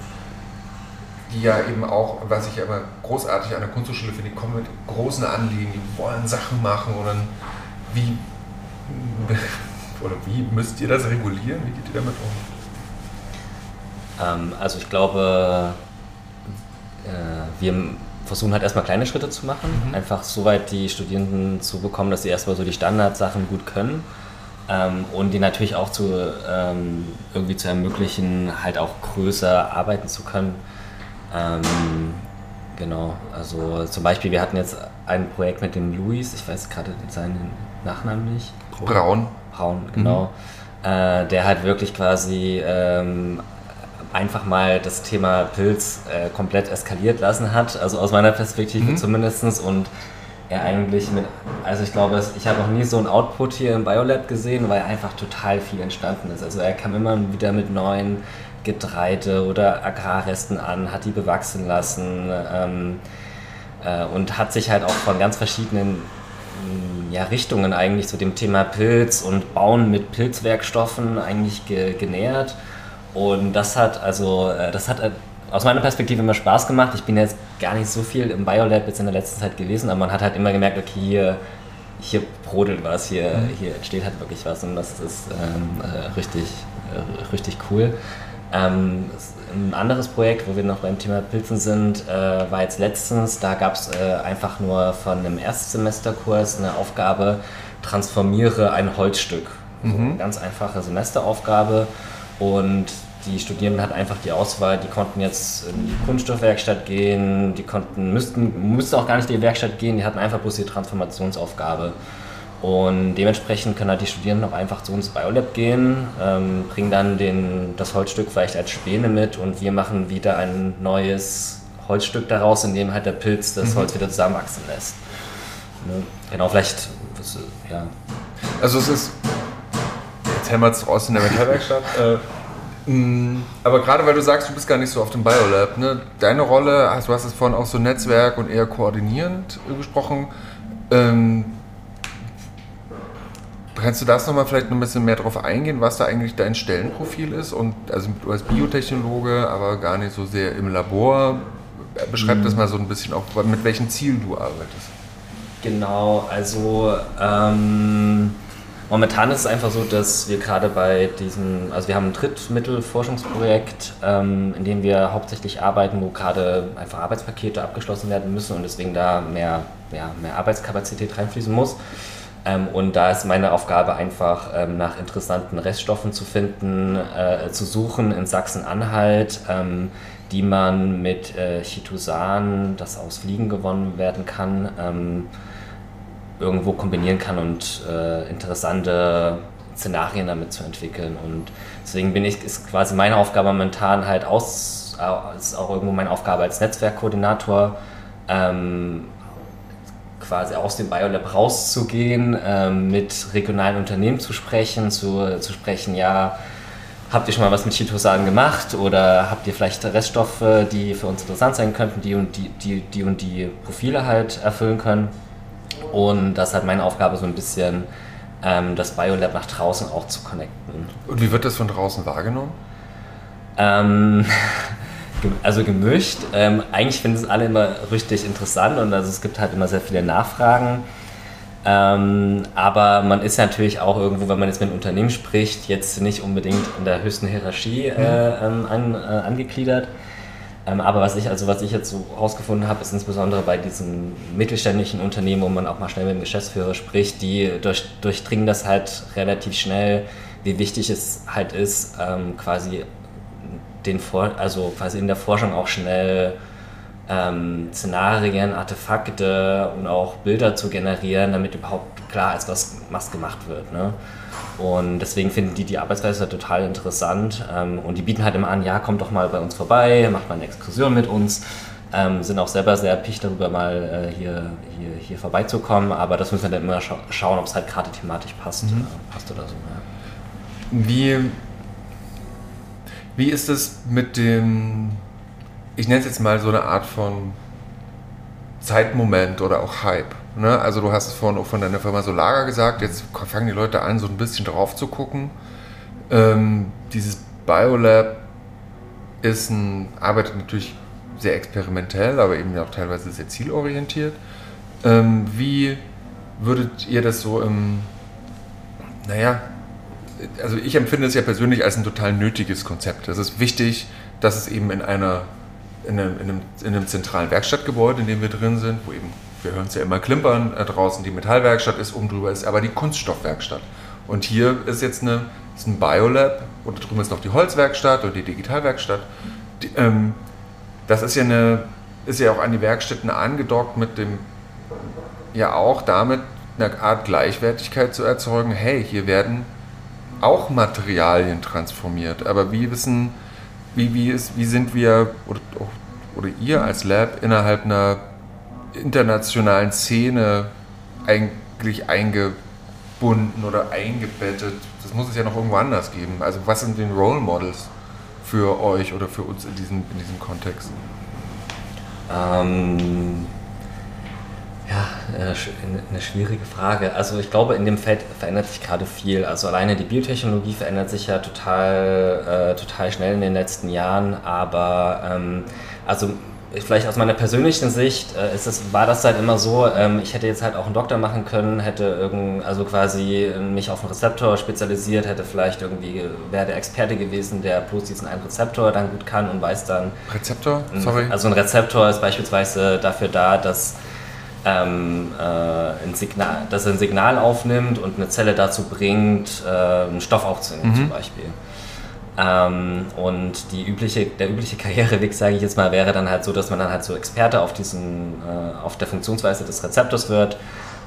die ja eben auch, was ich ja immer großartig an der Kunsthochschule finde, die kommen mit großen Anliegen, die wollen Sachen machen oder wie, oder wie müsst ihr das regulieren? Wie geht ihr damit um? Ähm, also ich glaube, äh, wir versuchen halt erstmal kleine Schritte zu machen, mhm. einfach so weit die Studierenden zu bekommen, dass sie erstmal so die Standardsachen gut können ähm, und die natürlich auch zu ähm, irgendwie zu ermöglichen, halt auch größer arbeiten zu können. Ähm, genau, also zum Beispiel, wir hatten jetzt ein Projekt mit dem Luis, ich weiß gerade seinen Nachnamen nicht. Braun. Braun, genau. Mhm. Äh, der halt wirklich quasi ähm, einfach mal das Thema Pilz äh, komplett eskaliert lassen hat, also aus meiner Perspektive mhm. zumindest. Und er eigentlich mit, also ich glaube, ich habe noch nie so ein Output hier im Biolab gesehen, weil einfach total viel entstanden ist. Also er kam immer wieder mit neuen Getreide oder Agrarresten an, hat die bewachsen lassen ähm, äh, und hat sich halt auch von ganz verschiedenen mm, ja, Richtungen eigentlich zu dem Thema Pilz und Bauen mit Pilzwerkstoffen eigentlich ge genähert. Und das hat also, äh, das hat aus meiner Perspektive immer Spaß gemacht. Ich bin jetzt gar nicht so viel im Biolab jetzt in der letzten Zeit gewesen, aber man hat halt immer gemerkt, okay, hier, hier brodelt was, hier, mhm. hier entsteht halt wirklich was und das ist ähm, äh, richtig, äh, richtig cool. Ähm, ein anderes Projekt, wo wir noch beim Thema Pilzen sind, äh, war jetzt letztens, da gab es äh, einfach nur von einem Erstsemesterkurs eine Aufgabe, transformiere ein Holzstück. Mhm. So ganz einfache Semesteraufgabe und die Studierenden hatten einfach die Auswahl, die konnten jetzt in die Kunststoffwerkstatt gehen, die konnten, müssten, müssten auch gar nicht in die Werkstatt gehen, die hatten einfach bloß die Transformationsaufgabe. Und dementsprechend können halt die Studierenden auch einfach zu uns ins Biolab gehen, ähm, bringen dann den, das Holzstück vielleicht als Späne mit und wir machen wieder ein neues Holzstück daraus, in dem halt der Pilz das mhm. Holz wieder zusammenwachsen lässt. Ne? Genau, vielleicht, ja. Also es ist, jetzt hämmert es raus in der Metallwerkstatt. Äh, Mm, aber gerade weil du sagst, du bist gar nicht so auf dem Biolab, ne? deine Rolle, du hast es vorhin auch so Netzwerk und eher koordinierend gesprochen. Ähm, kannst du das nochmal vielleicht ein bisschen mehr darauf eingehen, was da eigentlich dein Stellenprofil ist? Und also du als Biotechnologe, aber gar nicht so sehr im Labor. Beschreib mhm. das mal so ein bisschen auch, mit welchen Zielen du arbeitest. Genau, also ähm, momentan ist es einfach so, dass wir gerade bei diesem, also wir haben ein Drittmittelforschungsprojekt, ähm, in dem wir hauptsächlich arbeiten, wo gerade einfach Arbeitspakete abgeschlossen werden müssen und deswegen da mehr, ja, mehr Arbeitskapazität reinfließen muss. Ähm, und da ist meine Aufgabe einfach ähm, nach interessanten Reststoffen zu finden, äh, zu suchen in Sachsen-Anhalt, ähm, die man mit äh, Chitosan, das aus Fliegen gewonnen werden kann, ähm, irgendwo kombinieren kann und äh, interessante Szenarien damit zu entwickeln. Und deswegen bin ich, ist quasi meine Aufgabe momentan halt aus, ist auch irgendwo meine Aufgabe als Netzwerkkoordinator, ähm, quasi aus dem Biolab rauszugehen, ähm, mit regionalen Unternehmen zu sprechen, zu, zu sprechen, ja, habt ihr schon mal was mit Chitosan gemacht oder habt ihr vielleicht Reststoffe, die für uns interessant sein könnten, die und die, die, die und die Profile halt erfüllen können. Und das ist halt meine Aufgabe, so ein bisschen ähm, das Biolab nach draußen auch zu connecten. Und wie wird das von draußen wahrgenommen? Ähm, also gemischt. Ähm, eigentlich finden es alle immer richtig interessant und also es gibt halt immer sehr viele Nachfragen. Ähm, aber man ist natürlich auch irgendwo, wenn man jetzt mit einem Unternehmen spricht, jetzt nicht unbedingt in der höchsten Hierarchie äh, ähm, an, äh, angegliedert. Ähm, aber was ich, also was ich jetzt so herausgefunden habe, ist insbesondere bei diesen mittelständischen Unternehmen, wo man auch mal schnell mit dem Geschäftsführer spricht, die durch, durchdringen das halt relativ schnell, wie wichtig es halt ist, ähm, quasi den also quasi in der Forschung auch schnell ähm, Szenarien, Artefakte und auch Bilder zu generieren, damit überhaupt klar ist, was, was gemacht wird. Ne? Und deswegen finden die die Arbeitsweise total interessant ähm, und die bieten halt immer an, ja, kommt doch mal bei uns vorbei, macht mal eine Exkursion mit uns. Ähm, sind auch selber sehr picht darüber, mal äh, hier, hier, hier vorbeizukommen, aber das müssen wir dann immer scha schauen, ob es halt gerade thematisch passt, mhm. äh, passt oder so. Ja. Wie, wie ist es mit dem, ich nenne es jetzt mal so eine Art von Zeitmoment oder auch Hype? Ne? Also du hast es vorhin auch von deiner Firma Solaga gesagt, jetzt fangen die Leute an, so ein bisschen drauf zu gucken. Ähm, dieses Biolab ist ein, arbeitet natürlich sehr experimentell, aber eben auch teilweise sehr zielorientiert. Ähm, wie würdet ihr das so im, naja, also ich empfinde es ja persönlich als ein total nötiges Konzept. Es ist wichtig, dass es eben in einer in einem, in einem, in einem zentralen Werkstattgebäude, in dem wir drin sind, wo eben wir hören es ja immer klimpern, äh, draußen die Metallwerkstatt ist, oben drüber ist aber die Kunststoffwerkstatt. Und hier ist jetzt eine, ist ein Biolab und drüben ist noch die Holzwerkstatt und die Digitalwerkstatt. Die, ähm, das ist ja, eine, ist ja auch an die Werkstätten angedockt mit dem, ja auch damit eine Art Gleichwertigkeit zu erzeugen. Hey, hier werden auch Materialien transformiert, aber wie wissen, wie, wie, ist, wie sind wir oder, oder ihr als Lab innerhalb einer internationalen Szene eigentlich eingebunden oder eingebettet? Das muss es ja noch irgendwo anders geben. Also was sind den Role Models für euch oder für uns in diesem, in diesem Kontext? Ähm, ja, äh, eine schwierige Frage. Also ich glaube, in dem Feld verändert sich gerade viel. Also alleine die Biotechnologie verändert sich ja total, äh, total schnell in den letzten Jahren, aber ähm, also vielleicht aus meiner persönlichen Sicht äh, ist es, war das halt immer so, ähm, ich hätte jetzt halt auch einen Doktor machen können, hätte irgend, also quasi mich auf einen Rezeptor spezialisiert, hätte vielleicht irgendwie, wäre der Experte gewesen, der bloß diesen einen Rezeptor dann gut kann und weiß dann. Rezeptor? Sorry. Also ein Rezeptor ist beispielsweise dafür da, dass ähm, äh, ein Signal, dass er ein Signal aufnimmt und eine Zelle dazu bringt, äh, einen Stoff aufzunehmen mhm. zum Beispiel. Ähm, und die übliche, der übliche Karriereweg, sage ich jetzt mal, wäre dann halt so, dass man dann halt so Experte auf, diesen, äh, auf der Funktionsweise des Rezeptors wird,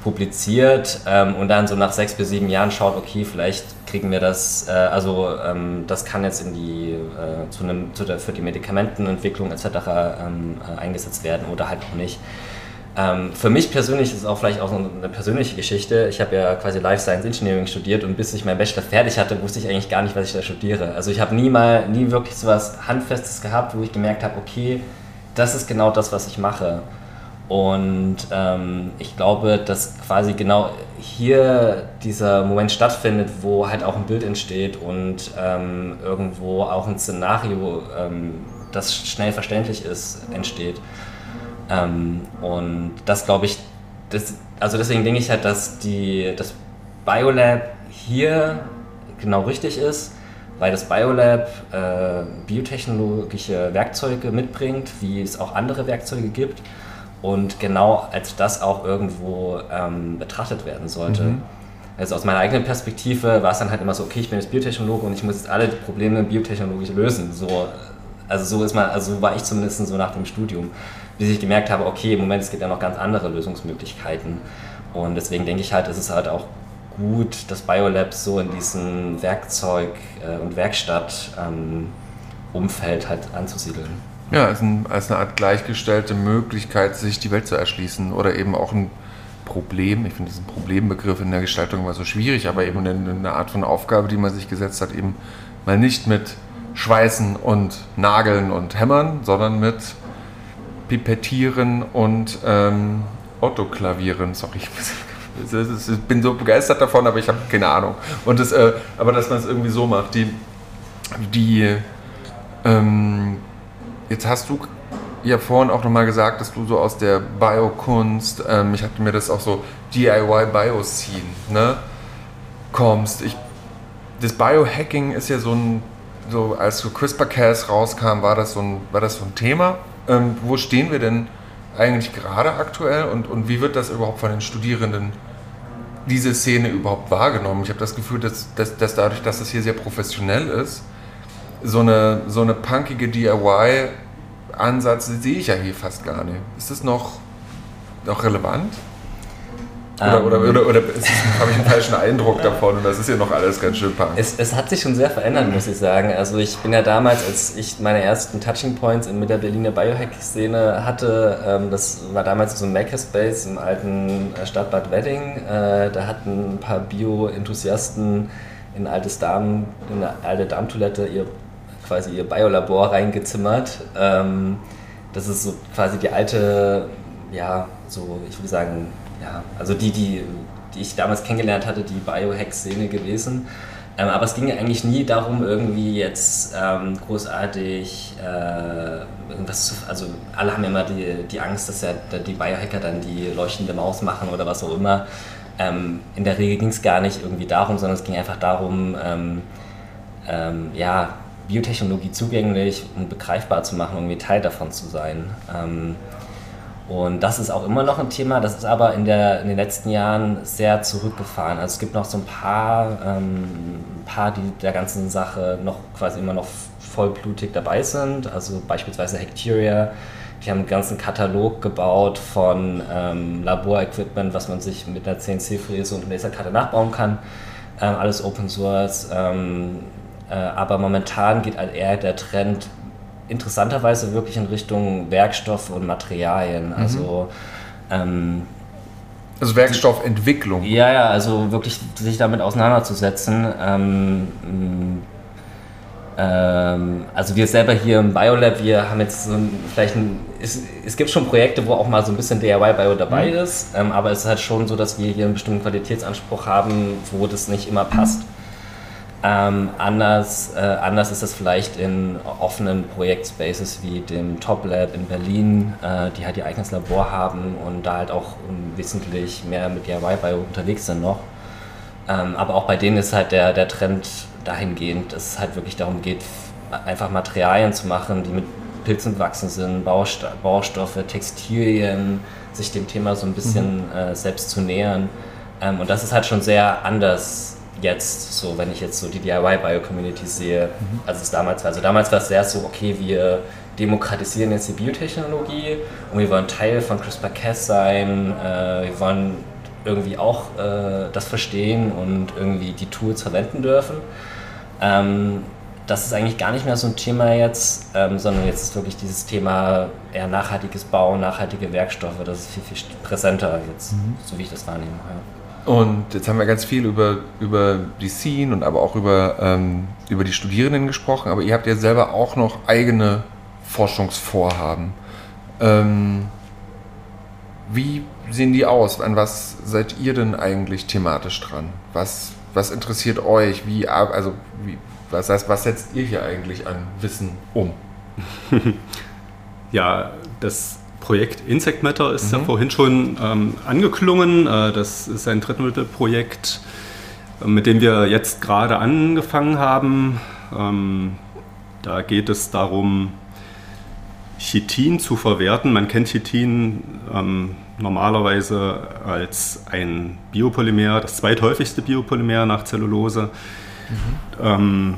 publiziert ähm, und dann so nach sechs bis sieben Jahren schaut, okay, vielleicht kriegen wir das, äh, also ähm, das kann jetzt in die, äh, zu einem, zu der, für die Medikamentenentwicklung etc. Ähm, äh, eingesetzt werden oder halt auch nicht. Ähm, für mich persönlich ist es auch vielleicht auch so eine persönliche Geschichte. Ich habe ja quasi Life Science Engineering studiert und bis ich meinen Bachelor fertig hatte, wusste ich eigentlich gar nicht, was ich da studiere. Also ich habe nie mal, nie wirklich so was Handfestes gehabt, wo ich gemerkt habe, okay, das ist genau das, was ich mache. Und ähm, ich glaube, dass quasi genau hier dieser Moment stattfindet, wo halt auch ein Bild entsteht und ähm, irgendwo auch ein Szenario, ähm, das schnell verständlich ist, entsteht. Ähm, und das glaube ich, das, also deswegen denke ich halt, dass die, das Biolab hier genau richtig ist, weil das Biolab äh, biotechnologische Werkzeuge mitbringt, wie es auch andere Werkzeuge gibt und genau als das auch irgendwo ähm, betrachtet werden sollte. Mhm. Also aus meiner eigenen Perspektive war es dann halt immer so, okay, ich bin jetzt Biotechnologe und ich muss jetzt alle Probleme biotechnologisch lösen. So, also so ist man, also so war ich zumindest so nach dem Studium bis ich gemerkt habe, okay, im Moment, es gibt ja noch ganz andere Lösungsmöglichkeiten. Und deswegen denke ich halt, es ist halt auch gut, das Biolab so in diesem Werkzeug- äh, und Werkstatt-Umfeld ähm, halt anzusiedeln. Ja, als, ein, als eine Art gleichgestellte Möglichkeit, sich die Welt zu erschließen oder eben auch ein Problem, ich finde diesen Problembegriff in der Gestaltung immer so schwierig, aber eben eine, eine Art von Aufgabe, die man sich gesetzt hat, eben mal nicht mit Schweißen und Nageln und Hämmern, sondern mit Pipettieren und ähm, Autoklavieren. Sorry, ich bin so begeistert davon, aber ich habe keine Ahnung. Und das, äh, aber dass man es irgendwie so macht, die, die ähm, jetzt hast du ja vorhin auch nochmal gesagt, dass du so aus der Biokunst, ähm, ich hatte mir das auch so DIY Bioscene, ne, kommst. Ich, das Biohacking ist ja so ein, so als so CRISPR-Cas rauskam, war das so ein, war das so ein Thema ähm, wo stehen wir denn eigentlich gerade aktuell und, und wie wird das überhaupt von den Studierenden, diese Szene überhaupt wahrgenommen? Ich habe das Gefühl, dass, dass, dass dadurch, dass es hier sehr professionell ist, so eine, so eine punkige DIY-Ansatz sehe ich ja hier fast gar nicht. Ist das noch, noch relevant? Oder, ähm, oder, oder, oder habe ich einen falschen Eindruck davon und das ist ja noch alles ganz schön punk. Es, es, hat sich schon sehr verändert, muss ich sagen. Also ich bin ja damals, als ich meine ersten Touching Points mit der Berliner Biohack-Szene hatte, ähm, das war damals so ein Makerspace im alten äh, Stadtbad Wedding. Äh, da hatten ein paar Bio-Enthusiasten in altes Darm, in eine alte Darmtoilette ihr quasi ihr Biolabor reingezimmert. Ähm, das ist so quasi die alte, ja, so ich würde sagen, ja, also die, die, die ich damals kennengelernt hatte, die Biohack-Szene gewesen. Ähm, aber es ging eigentlich nie darum, irgendwie jetzt ähm, großartig äh, irgendwas zu. Also, alle haben immer die, die Angst, dass ja die Biohacker dann die leuchtende Maus machen oder was auch immer. Ähm, in der Regel ging es gar nicht irgendwie darum, sondern es ging einfach darum, ähm, ähm, ja, Biotechnologie zugänglich und begreifbar zu machen, irgendwie Teil davon zu sein. Und das ist auch immer noch ein Thema, das ist aber in, der, in den letzten Jahren sehr zurückgefahren. Also es gibt noch so ein paar, ähm, paar, die der ganzen Sache noch quasi immer noch vollblutig dabei sind. Also beispielsweise Hecteria, die haben einen ganzen Katalog gebaut von ähm, Laborequipment, was man sich mit einer CNC-Fräse und einer Laserkarte nachbauen kann. Ähm, alles Open Source. Ähm, äh, aber momentan geht halt eher der Trend interessanterweise wirklich in Richtung Werkstoffe und Materialien. Mhm. Also, ähm, also Werkstoffentwicklung. Ja, ja, also wirklich sich damit auseinanderzusetzen. Ähm, ähm, also wir selber hier im Biolab, wir haben jetzt so ein, vielleicht ein, es, es, gibt schon Projekte, wo auch mal so ein bisschen DIY-Bio dabei mhm. ist, ähm, aber es ist halt schon so, dass wir hier einen bestimmten Qualitätsanspruch haben, wo das nicht immer passt. Ähm, anders, äh, anders ist es vielleicht in offenen Projektspaces wie dem Top Lab in Berlin, äh, die halt ihr eigenes Labor haben und da halt auch wesentlich mehr mit DIY-Bio unterwegs sind noch. Ähm, aber auch bei denen ist halt der, der Trend dahingehend, dass es halt wirklich darum geht, einfach Materialien zu machen, die mit Pilzen wachsen sind, Bausto Baustoffe, Textilien, sich dem Thema so ein bisschen mhm. äh, selbst zu nähern. Ähm, und das ist halt schon sehr anders jetzt, so wenn ich jetzt so die DIY-Bio-Community sehe, mhm. als es damals war. Also damals war es sehr so, okay, wir demokratisieren jetzt die Biotechnologie und wir wollen Teil von CRISPR-Cas sein, äh, wir wollen irgendwie auch äh, das verstehen und irgendwie die Tools verwenden dürfen. Ähm, das ist eigentlich gar nicht mehr so ein Thema jetzt, ähm, sondern jetzt ist wirklich dieses Thema eher nachhaltiges Bauen, nachhaltige Werkstoffe. Das ist viel, viel präsenter jetzt, mhm. so wie ich das wahrnehme. Ja. Und jetzt haben wir ganz viel über, über die Scene und aber auch über, ähm, über die Studierenden gesprochen, aber ihr habt ja selber auch noch eigene Forschungsvorhaben. Ähm, wie sehen die aus? An was seid ihr denn eigentlich thematisch dran? Was, was interessiert euch? Wie, also, wie, was heißt, was setzt ihr hier eigentlich an Wissen um? ja, das Projekt Insect Matter ist mhm. ja vorhin schon ähm, angeklungen. Äh, das ist ein Drittmittelprojekt, äh, mit dem wir jetzt gerade angefangen haben. Ähm, da geht es darum, Chitin zu verwerten. Man kennt Chitin ähm, normalerweise als ein Biopolymer, das zweithäufigste Biopolymer nach Zellulose. Mhm.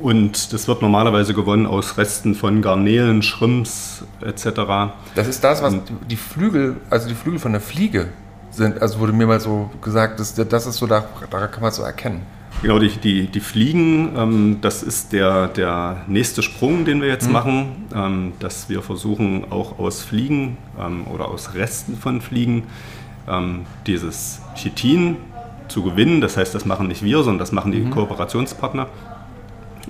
Und das wird normalerweise gewonnen aus Resten von Garnelen, Schrimps etc. Das ist das, was die Flügel, also die Flügel von der Fliege sind. Also wurde mir mal so gesagt, das, das ist so, da, daran kann man so erkennen. Genau, die, die, die Fliegen, ähm, das ist der, der nächste Sprung, den wir jetzt mhm. machen, ähm, dass wir versuchen, auch aus Fliegen ähm, oder aus Resten von Fliegen ähm, dieses Chitin zu gewinnen. Das heißt, das machen nicht wir, sondern das machen die mhm. Kooperationspartner.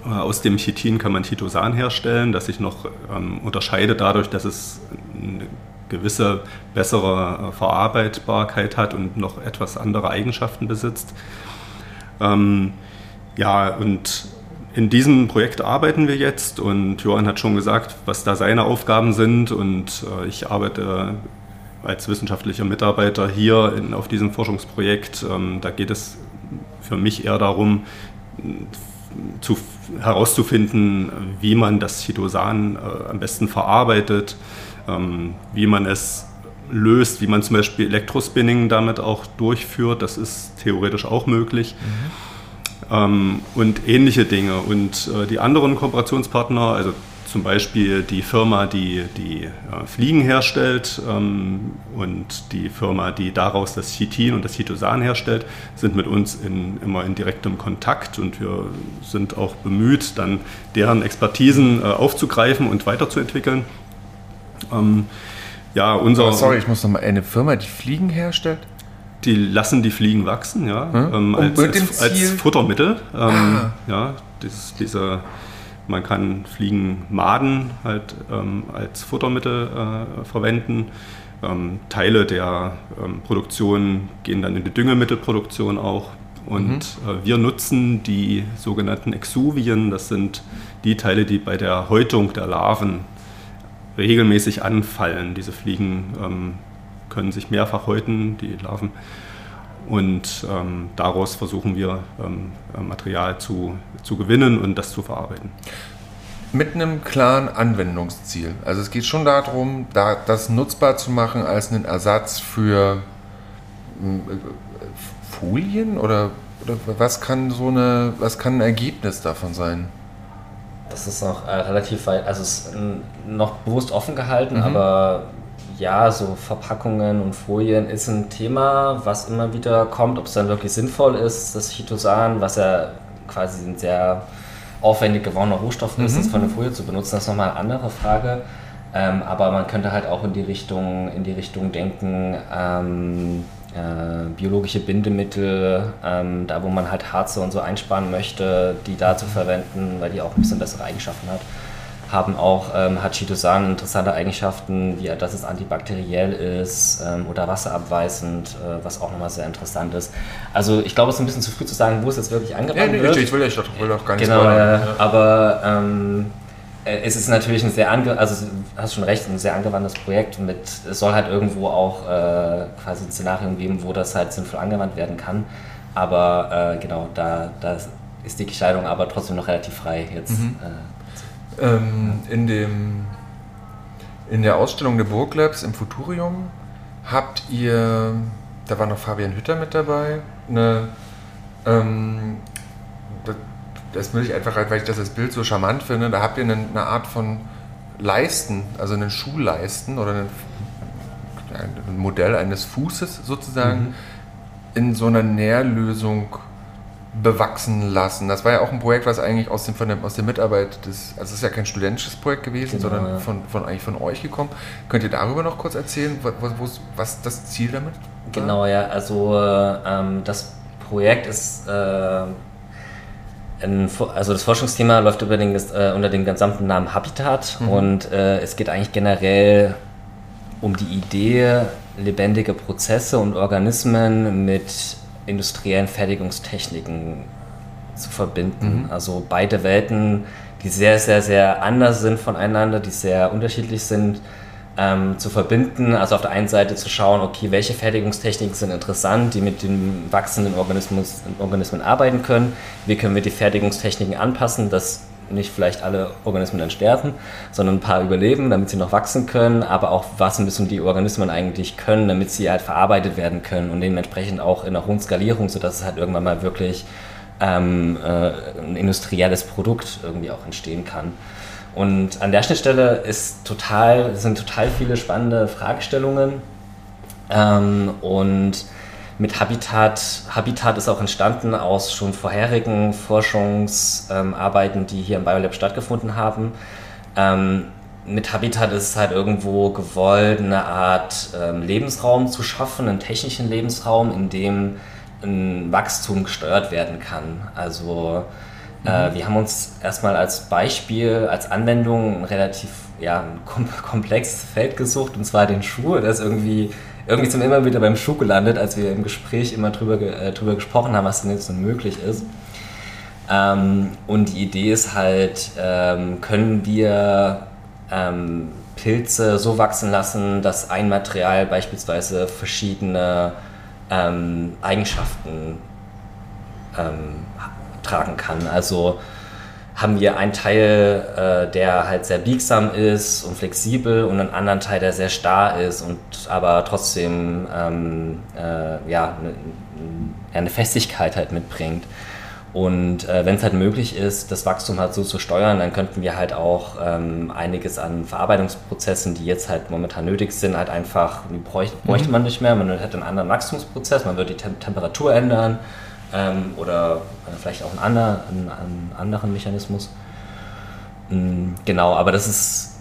Äh, aus dem Chitin kann man Chitosan herstellen, das sich noch ähm, unterscheidet dadurch, dass es eine gewisse bessere äh, Verarbeitbarkeit hat und noch etwas andere Eigenschaften besitzt. Ähm, ja, und in diesem Projekt arbeiten wir jetzt und Johann hat schon gesagt, was da seine Aufgaben sind und äh, ich arbeite als wissenschaftlicher Mitarbeiter hier in, auf diesem Forschungsprojekt. Ähm, da geht es für mich eher darum, zu, herauszufinden, wie man das Chitosan äh, am besten verarbeitet, ähm, wie man es löst, wie man zum Beispiel Elektrospinning damit auch durchführt. Das ist theoretisch auch möglich. Mhm. Ähm, und ähnliche Dinge. Und äh, die anderen Kooperationspartner, also zum Beispiel die Firma, die die äh, Fliegen herstellt ähm, und die Firma, die daraus das Chitin und das Chitosan herstellt, sind mit uns in, immer in direktem Kontakt und wir sind auch bemüht, dann deren Expertisen äh, aufzugreifen und weiterzuentwickeln. Ähm, ja, unser, oh, sorry, ich muss nochmal, eine Firma, die Fliegen herstellt? Die lassen die Fliegen wachsen, ja, hm? ähm, als, als, als, Futtermittel. Ähm, ah. Ja, das, diese man kann Fliegenmaden halt ähm, als Futtermittel äh, verwenden. Ähm, Teile der ähm, Produktion gehen dann in die Düngemittelproduktion auch. Und mhm. äh, wir nutzen die sogenannten Exuvien, das sind die Teile, die bei der Häutung der Larven regelmäßig anfallen. Diese Fliegen ähm, können sich mehrfach häuten, die Larven. Und ähm, daraus versuchen wir ähm, Material zu, zu gewinnen und das zu verarbeiten. Mit einem klaren Anwendungsziel. Also es geht schon darum, da, das nutzbar zu machen als einen Ersatz für äh, Folien oder, oder was kann so eine, was kann ein Ergebnis davon sein? Das ist noch äh, relativ weit, also es ist noch bewusst offen gehalten, mhm. aber ja, so Verpackungen und Folien ist ein Thema, was immer wieder kommt, ob es dann wirklich sinnvoll ist, das Chitosan, was ja quasi ein sehr aufwendig gewonnener Rohstoff ist, mhm. das von der Folie zu benutzen, das ist nochmal eine andere Frage. Ähm, aber man könnte halt auch in die Richtung, in die Richtung denken, ähm, äh, biologische Bindemittel, ähm, da wo man halt Harze und so einsparen möchte, die da zu verwenden, weil die auch ein bisschen bessere Eigenschaften hat haben auch, ähm, hat Chitosan interessante Eigenschaften, wie dass es antibakteriell ist ähm, oder wasserabweisend, äh, was auch nochmal sehr interessant ist. Also ich glaube, es ist ein bisschen zu früh zu sagen, wo es jetzt wirklich angewandt ja, nee, wird. Ich will, ich will auch gar nicht Genau, äh, aber ähm, äh, es ist natürlich ein sehr, ange also hast schon recht, ein sehr angewandtes Projekt mit, es soll halt irgendwo auch äh, quasi ein Szenario geben, wo das halt sinnvoll angewandt werden kann. Aber äh, genau, da, da ist die Gestaltung aber trotzdem noch relativ frei jetzt. Mhm. Äh, ähm, in, dem, in der Ausstellung der Burglabs im Futurium habt ihr, da war noch Fabian Hütter mit dabei, eine, ähm, das, das will ich einfach, weil ich das als Bild so charmant finde, da habt ihr eine, eine Art von Leisten, also einen Schuhleisten oder einen, ein Modell eines Fußes sozusagen mhm. in so einer Nährlösung bewachsen lassen. Das war ja auch ein Projekt, was eigentlich aus, dem, von der, aus der Mitarbeit des, also es ist ja kein studentisches Projekt gewesen, genau, sondern ja. von, von, eigentlich von euch gekommen. Könnt ihr darüber noch kurz erzählen, was, was das Ziel damit war? Genau, ja, also ähm, das Projekt ist äh, ein, also das Forschungsthema läuft über den, äh, unter dem gesamten Namen Habitat mhm. und äh, es geht eigentlich generell um die Idee, lebendige Prozesse und Organismen mit industriellen Fertigungstechniken zu verbinden. Mhm. Also beide Welten, die sehr, sehr, sehr anders sind voneinander, die sehr unterschiedlich sind, ähm, zu verbinden. Also auf der einen Seite zu schauen, okay, welche Fertigungstechniken sind interessant, die mit den wachsenden Organismus, Organismen arbeiten können. Wie können wir die Fertigungstechniken anpassen, dass nicht vielleicht alle Organismen dann sterben, sondern ein paar überleben, damit sie noch wachsen können, aber auch was müssen die Organismen eigentlich können, damit sie halt verarbeitet werden können und dementsprechend auch in einer hohen Skalierung, sodass es halt irgendwann mal wirklich ähm, äh, ein industrielles Produkt irgendwie auch entstehen kann. Und an der Schnittstelle ist total, sind total viele spannende Fragestellungen ähm, und mit Habitat. Habitat ist auch entstanden aus schon vorherigen Forschungsarbeiten, die hier im Biolab stattgefunden haben. Ähm, mit Habitat ist es halt irgendwo gewollt, eine Art ähm, Lebensraum zu schaffen, einen technischen Lebensraum, in dem ein Wachstum gesteuert werden kann. Also äh, mhm. wir haben uns erstmal als Beispiel, als Anwendung ein relativ ja, ein komplexes Feld gesucht, und zwar den Schuh. Das irgendwie irgendwie sind wir immer wieder beim Schuh gelandet, als wir im Gespräch immer drüber, äh, drüber gesprochen haben, was denn jetzt so möglich ist. Ähm, und die Idee ist halt, ähm, können wir ähm, Pilze so wachsen lassen, dass ein Material beispielsweise verschiedene ähm, Eigenschaften ähm, tragen kann. Also haben wir einen Teil, äh, der halt sehr biegsam ist und flexibel und einen anderen Teil, der sehr starr ist und aber trotzdem ähm, äh, ja, eine, eine Festigkeit halt mitbringt. Und äh, wenn es halt möglich ist, das Wachstum halt so zu steuern, dann könnten wir halt auch ähm, einiges an Verarbeitungsprozessen, die jetzt halt momentan nötig sind, halt einfach, die bräuchte, bräuchte man nicht mehr. Man hätte einen anderen Wachstumsprozess, man würde die Tem Temperatur ändern ähm, oder äh, vielleicht auch einen, ander, einen, einen anderen Mechanismus. Mhm, genau, aber das ist,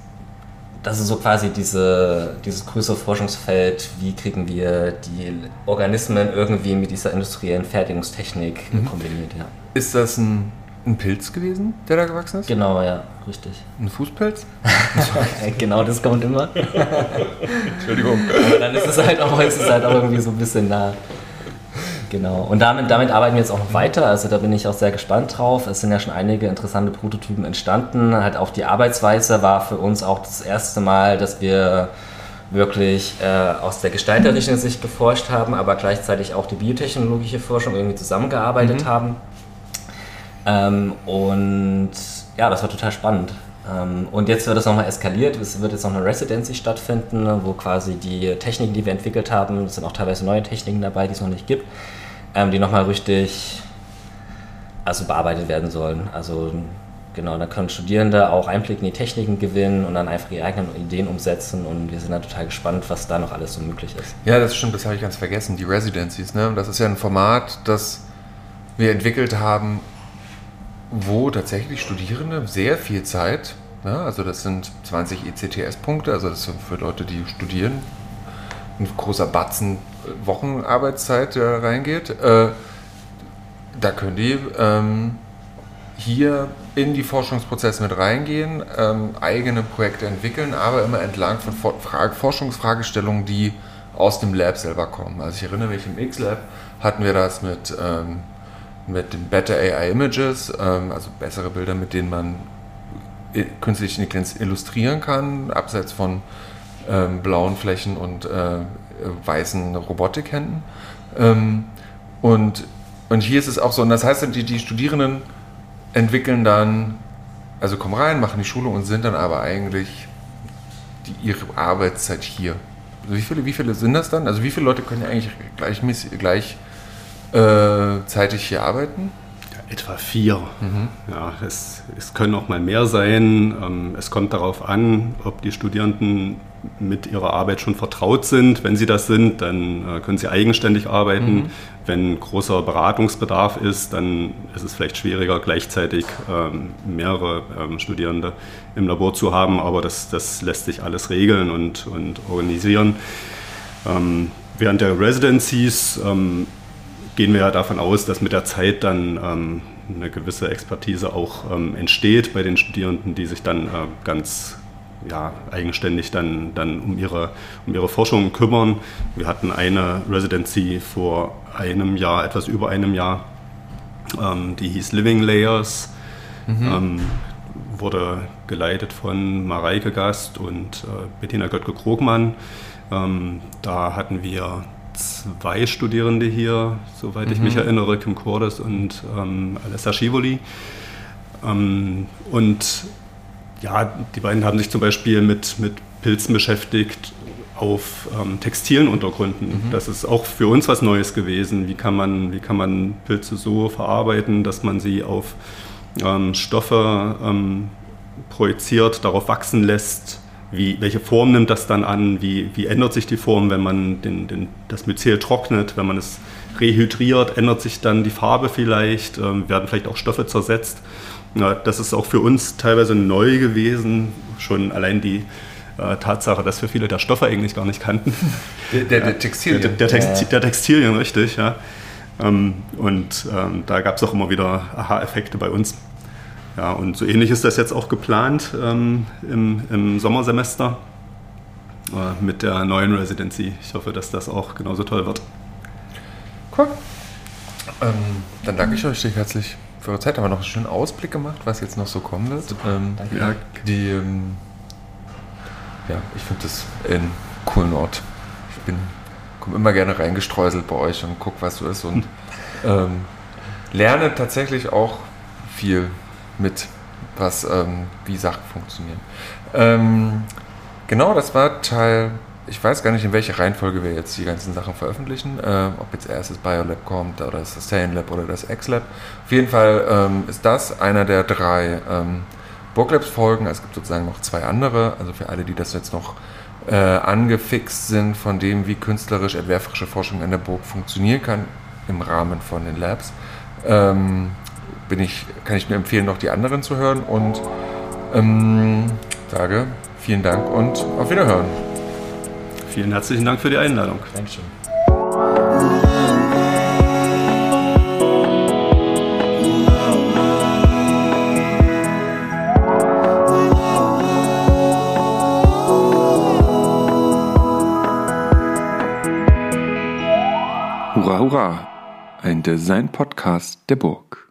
das ist so quasi diese, dieses größere Forschungsfeld, wie kriegen wir die Organismen irgendwie mit dieser industriellen Fertigungstechnik mhm. kombiniert. Ja. Ist das ein, ein Pilz gewesen, der da gewachsen ist? Genau, ja, richtig. Ein Fußpilz? genau, das kommt immer. Entschuldigung. Aber dann ist es halt auch, ist es halt auch irgendwie so ein bisschen nah. Genau. Und damit, damit arbeiten wir jetzt auch noch weiter. Also da bin ich auch sehr gespannt drauf. Es sind ja schon einige interessante Prototypen entstanden. Halt auch die Arbeitsweise war für uns auch das erste Mal, dass wir wirklich äh, aus der gestalterischen Sicht geforscht haben, aber gleichzeitig auch die biotechnologische Forschung irgendwie zusammengearbeitet mhm. haben. Ähm, und ja, das war total spannend. Ähm, und jetzt wird es nochmal eskaliert. Es wird jetzt noch eine Residency stattfinden, wo quasi die Techniken, die wir entwickelt haben, es sind auch teilweise neue Techniken dabei, die es noch nicht gibt, ähm, die nochmal richtig also bearbeitet werden sollen. Also genau, da können Studierende auch Einblick in die Techniken gewinnen und dann einfach ihre eigenen Ideen umsetzen und wir sind da total gespannt, was da noch alles so möglich ist. Ja, das stimmt, das habe ich ganz vergessen, die Residencies. Ne? Das ist ja ein Format, das wir entwickelt haben, wo tatsächlich Studierende sehr viel Zeit, ne? also das sind 20 ECTS-Punkte, also das sind für Leute, die studieren, ein großer Batzen Wochenarbeitszeit, der reingeht. Äh, da können die ähm, hier in die Forschungsprozesse mit reingehen, ähm, eigene Projekte entwickeln, aber immer entlang von Fra Forschungsfragestellungen, die aus dem Lab selber kommen. Also ich erinnere mich, im X-Lab hatten wir das mit, ähm, mit den Better AI Images, ähm, also bessere Bilder, mit denen man künstliche Intelligenz illustrieren kann, abseits von ähm, blauen Flächen und äh, weißen Robotikhänden. Ähm, und, und hier ist es auch so, und das heißt, die, die Studierenden entwickeln dann, also kommen rein, machen die Schulung und sind dann aber eigentlich die, ihre Arbeitszeit hier. Also wie, viele, wie viele sind das dann? Also wie viele Leute können eigentlich gleichmäßig, gleich äh, zeitig hier arbeiten? Etwa vier. Mhm. Ja, es, es können auch mal mehr sein. Ähm, es kommt darauf an, ob die Studierenden mit ihrer Arbeit schon vertraut sind. Wenn sie das sind, dann äh, können sie eigenständig arbeiten. Mhm. Wenn großer Beratungsbedarf ist, dann ist es vielleicht schwieriger, gleichzeitig ähm, mehrere ähm, Studierende im Labor zu haben, aber das, das lässt sich alles regeln und, und organisieren. Ähm, während der Residencies ähm, gehen wir ja davon aus, dass mit der Zeit dann ähm, eine gewisse Expertise auch ähm, entsteht bei den Studierenden, die sich dann äh, ganz ja, eigenständig dann, dann um, ihre, um ihre Forschung kümmern. Wir hatten eine Residency vor einem Jahr, etwas über einem Jahr, ähm, die hieß Living Layers, mhm. ähm, wurde geleitet von Mareike Gast und äh, Bettina Göttke-Krogmann. Ähm, da hatten wir zwei Studierende hier, soweit mhm. ich mich mhm. erinnere, Kim Cordes und ähm, Alessa Schivoli. Ähm, und ja, die beiden haben sich zum Beispiel mit, mit Pilzen beschäftigt auf ähm, textilen Untergründen. Mhm. Das ist auch für uns was Neues gewesen. Wie kann man, wie kann man Pilze so verarbeiten, dass man sie auf ähm, Stoffe ähm, projiziert, darauf wachsen lässt? Wie, welche Form nimmt das dann an? Wie, wie ändert sich die Form, wenn man den, den, das Myzel trocknet? Wenn man es rehydriert, ändert sich dann die Farbe vielleicht? Ähm, werden vielleicht auch Stoffe zersetzt? Ja, das ist auch für uns teilweise neu gewesen, schon allein die äh, Tatsache, dass wir viele der Stoffe eigentlich gar nicht kannten. Der, der, der Textilien. Der, der, Texti der, Textilien, richtig, ja. Ähm, und ähm, da gab es auch immer wieder Aha-Effekte bei uns. Ja, und so ähnlich ist das jetzt auch geplant ähm, im, im, Sommersemester äh, mit der neuen Residency. Ich hoffe, dass das auch genauso toll wird. Cool. Ähm, dann danke ich euch herzlich für eure Zeit. Haben wir noch einen schönen Ausblick gemacht, was jetzt noch so kommen wird. Ähm, ja, die, ähm, ja, ich finde das einen coolen Ort. Ich bin komme immer gerne reingestreuselt bei euch und gucke, was so ist und ähm, lerne tatsächlich auch viel mit, was ähm, wie Sachen funktionieren. Ähm, genau, das war Teil ich weiß gar nicht, in welcher Reihenfolge wir jetzt die ganzen Sachen veröffentlichen. Äh, ob jetzt erst das BioLab kommt oder das Sustain Lab oder das XLab. Auf jeden Fall ähm, ist das einer der drei ähm, Burglabs-Folgen. Es gibt sozusagen noch zwei andere. Also für alle, die das jetzt noch äh, angefixt sind von dem, wie künstlerisch entwerferische Forschung an der Burg funktionieren kann im Rahmen von den Labs, ähm, bin ich, kann ich nur empfehlen, noch die anderen zu hören und ähm, sage vielen Dank und auf Wiederhören. Vielen herzlichen Dank für die Einladung. Dankeschön. Hurra, hurra! Ein Design-Podcast der Burg.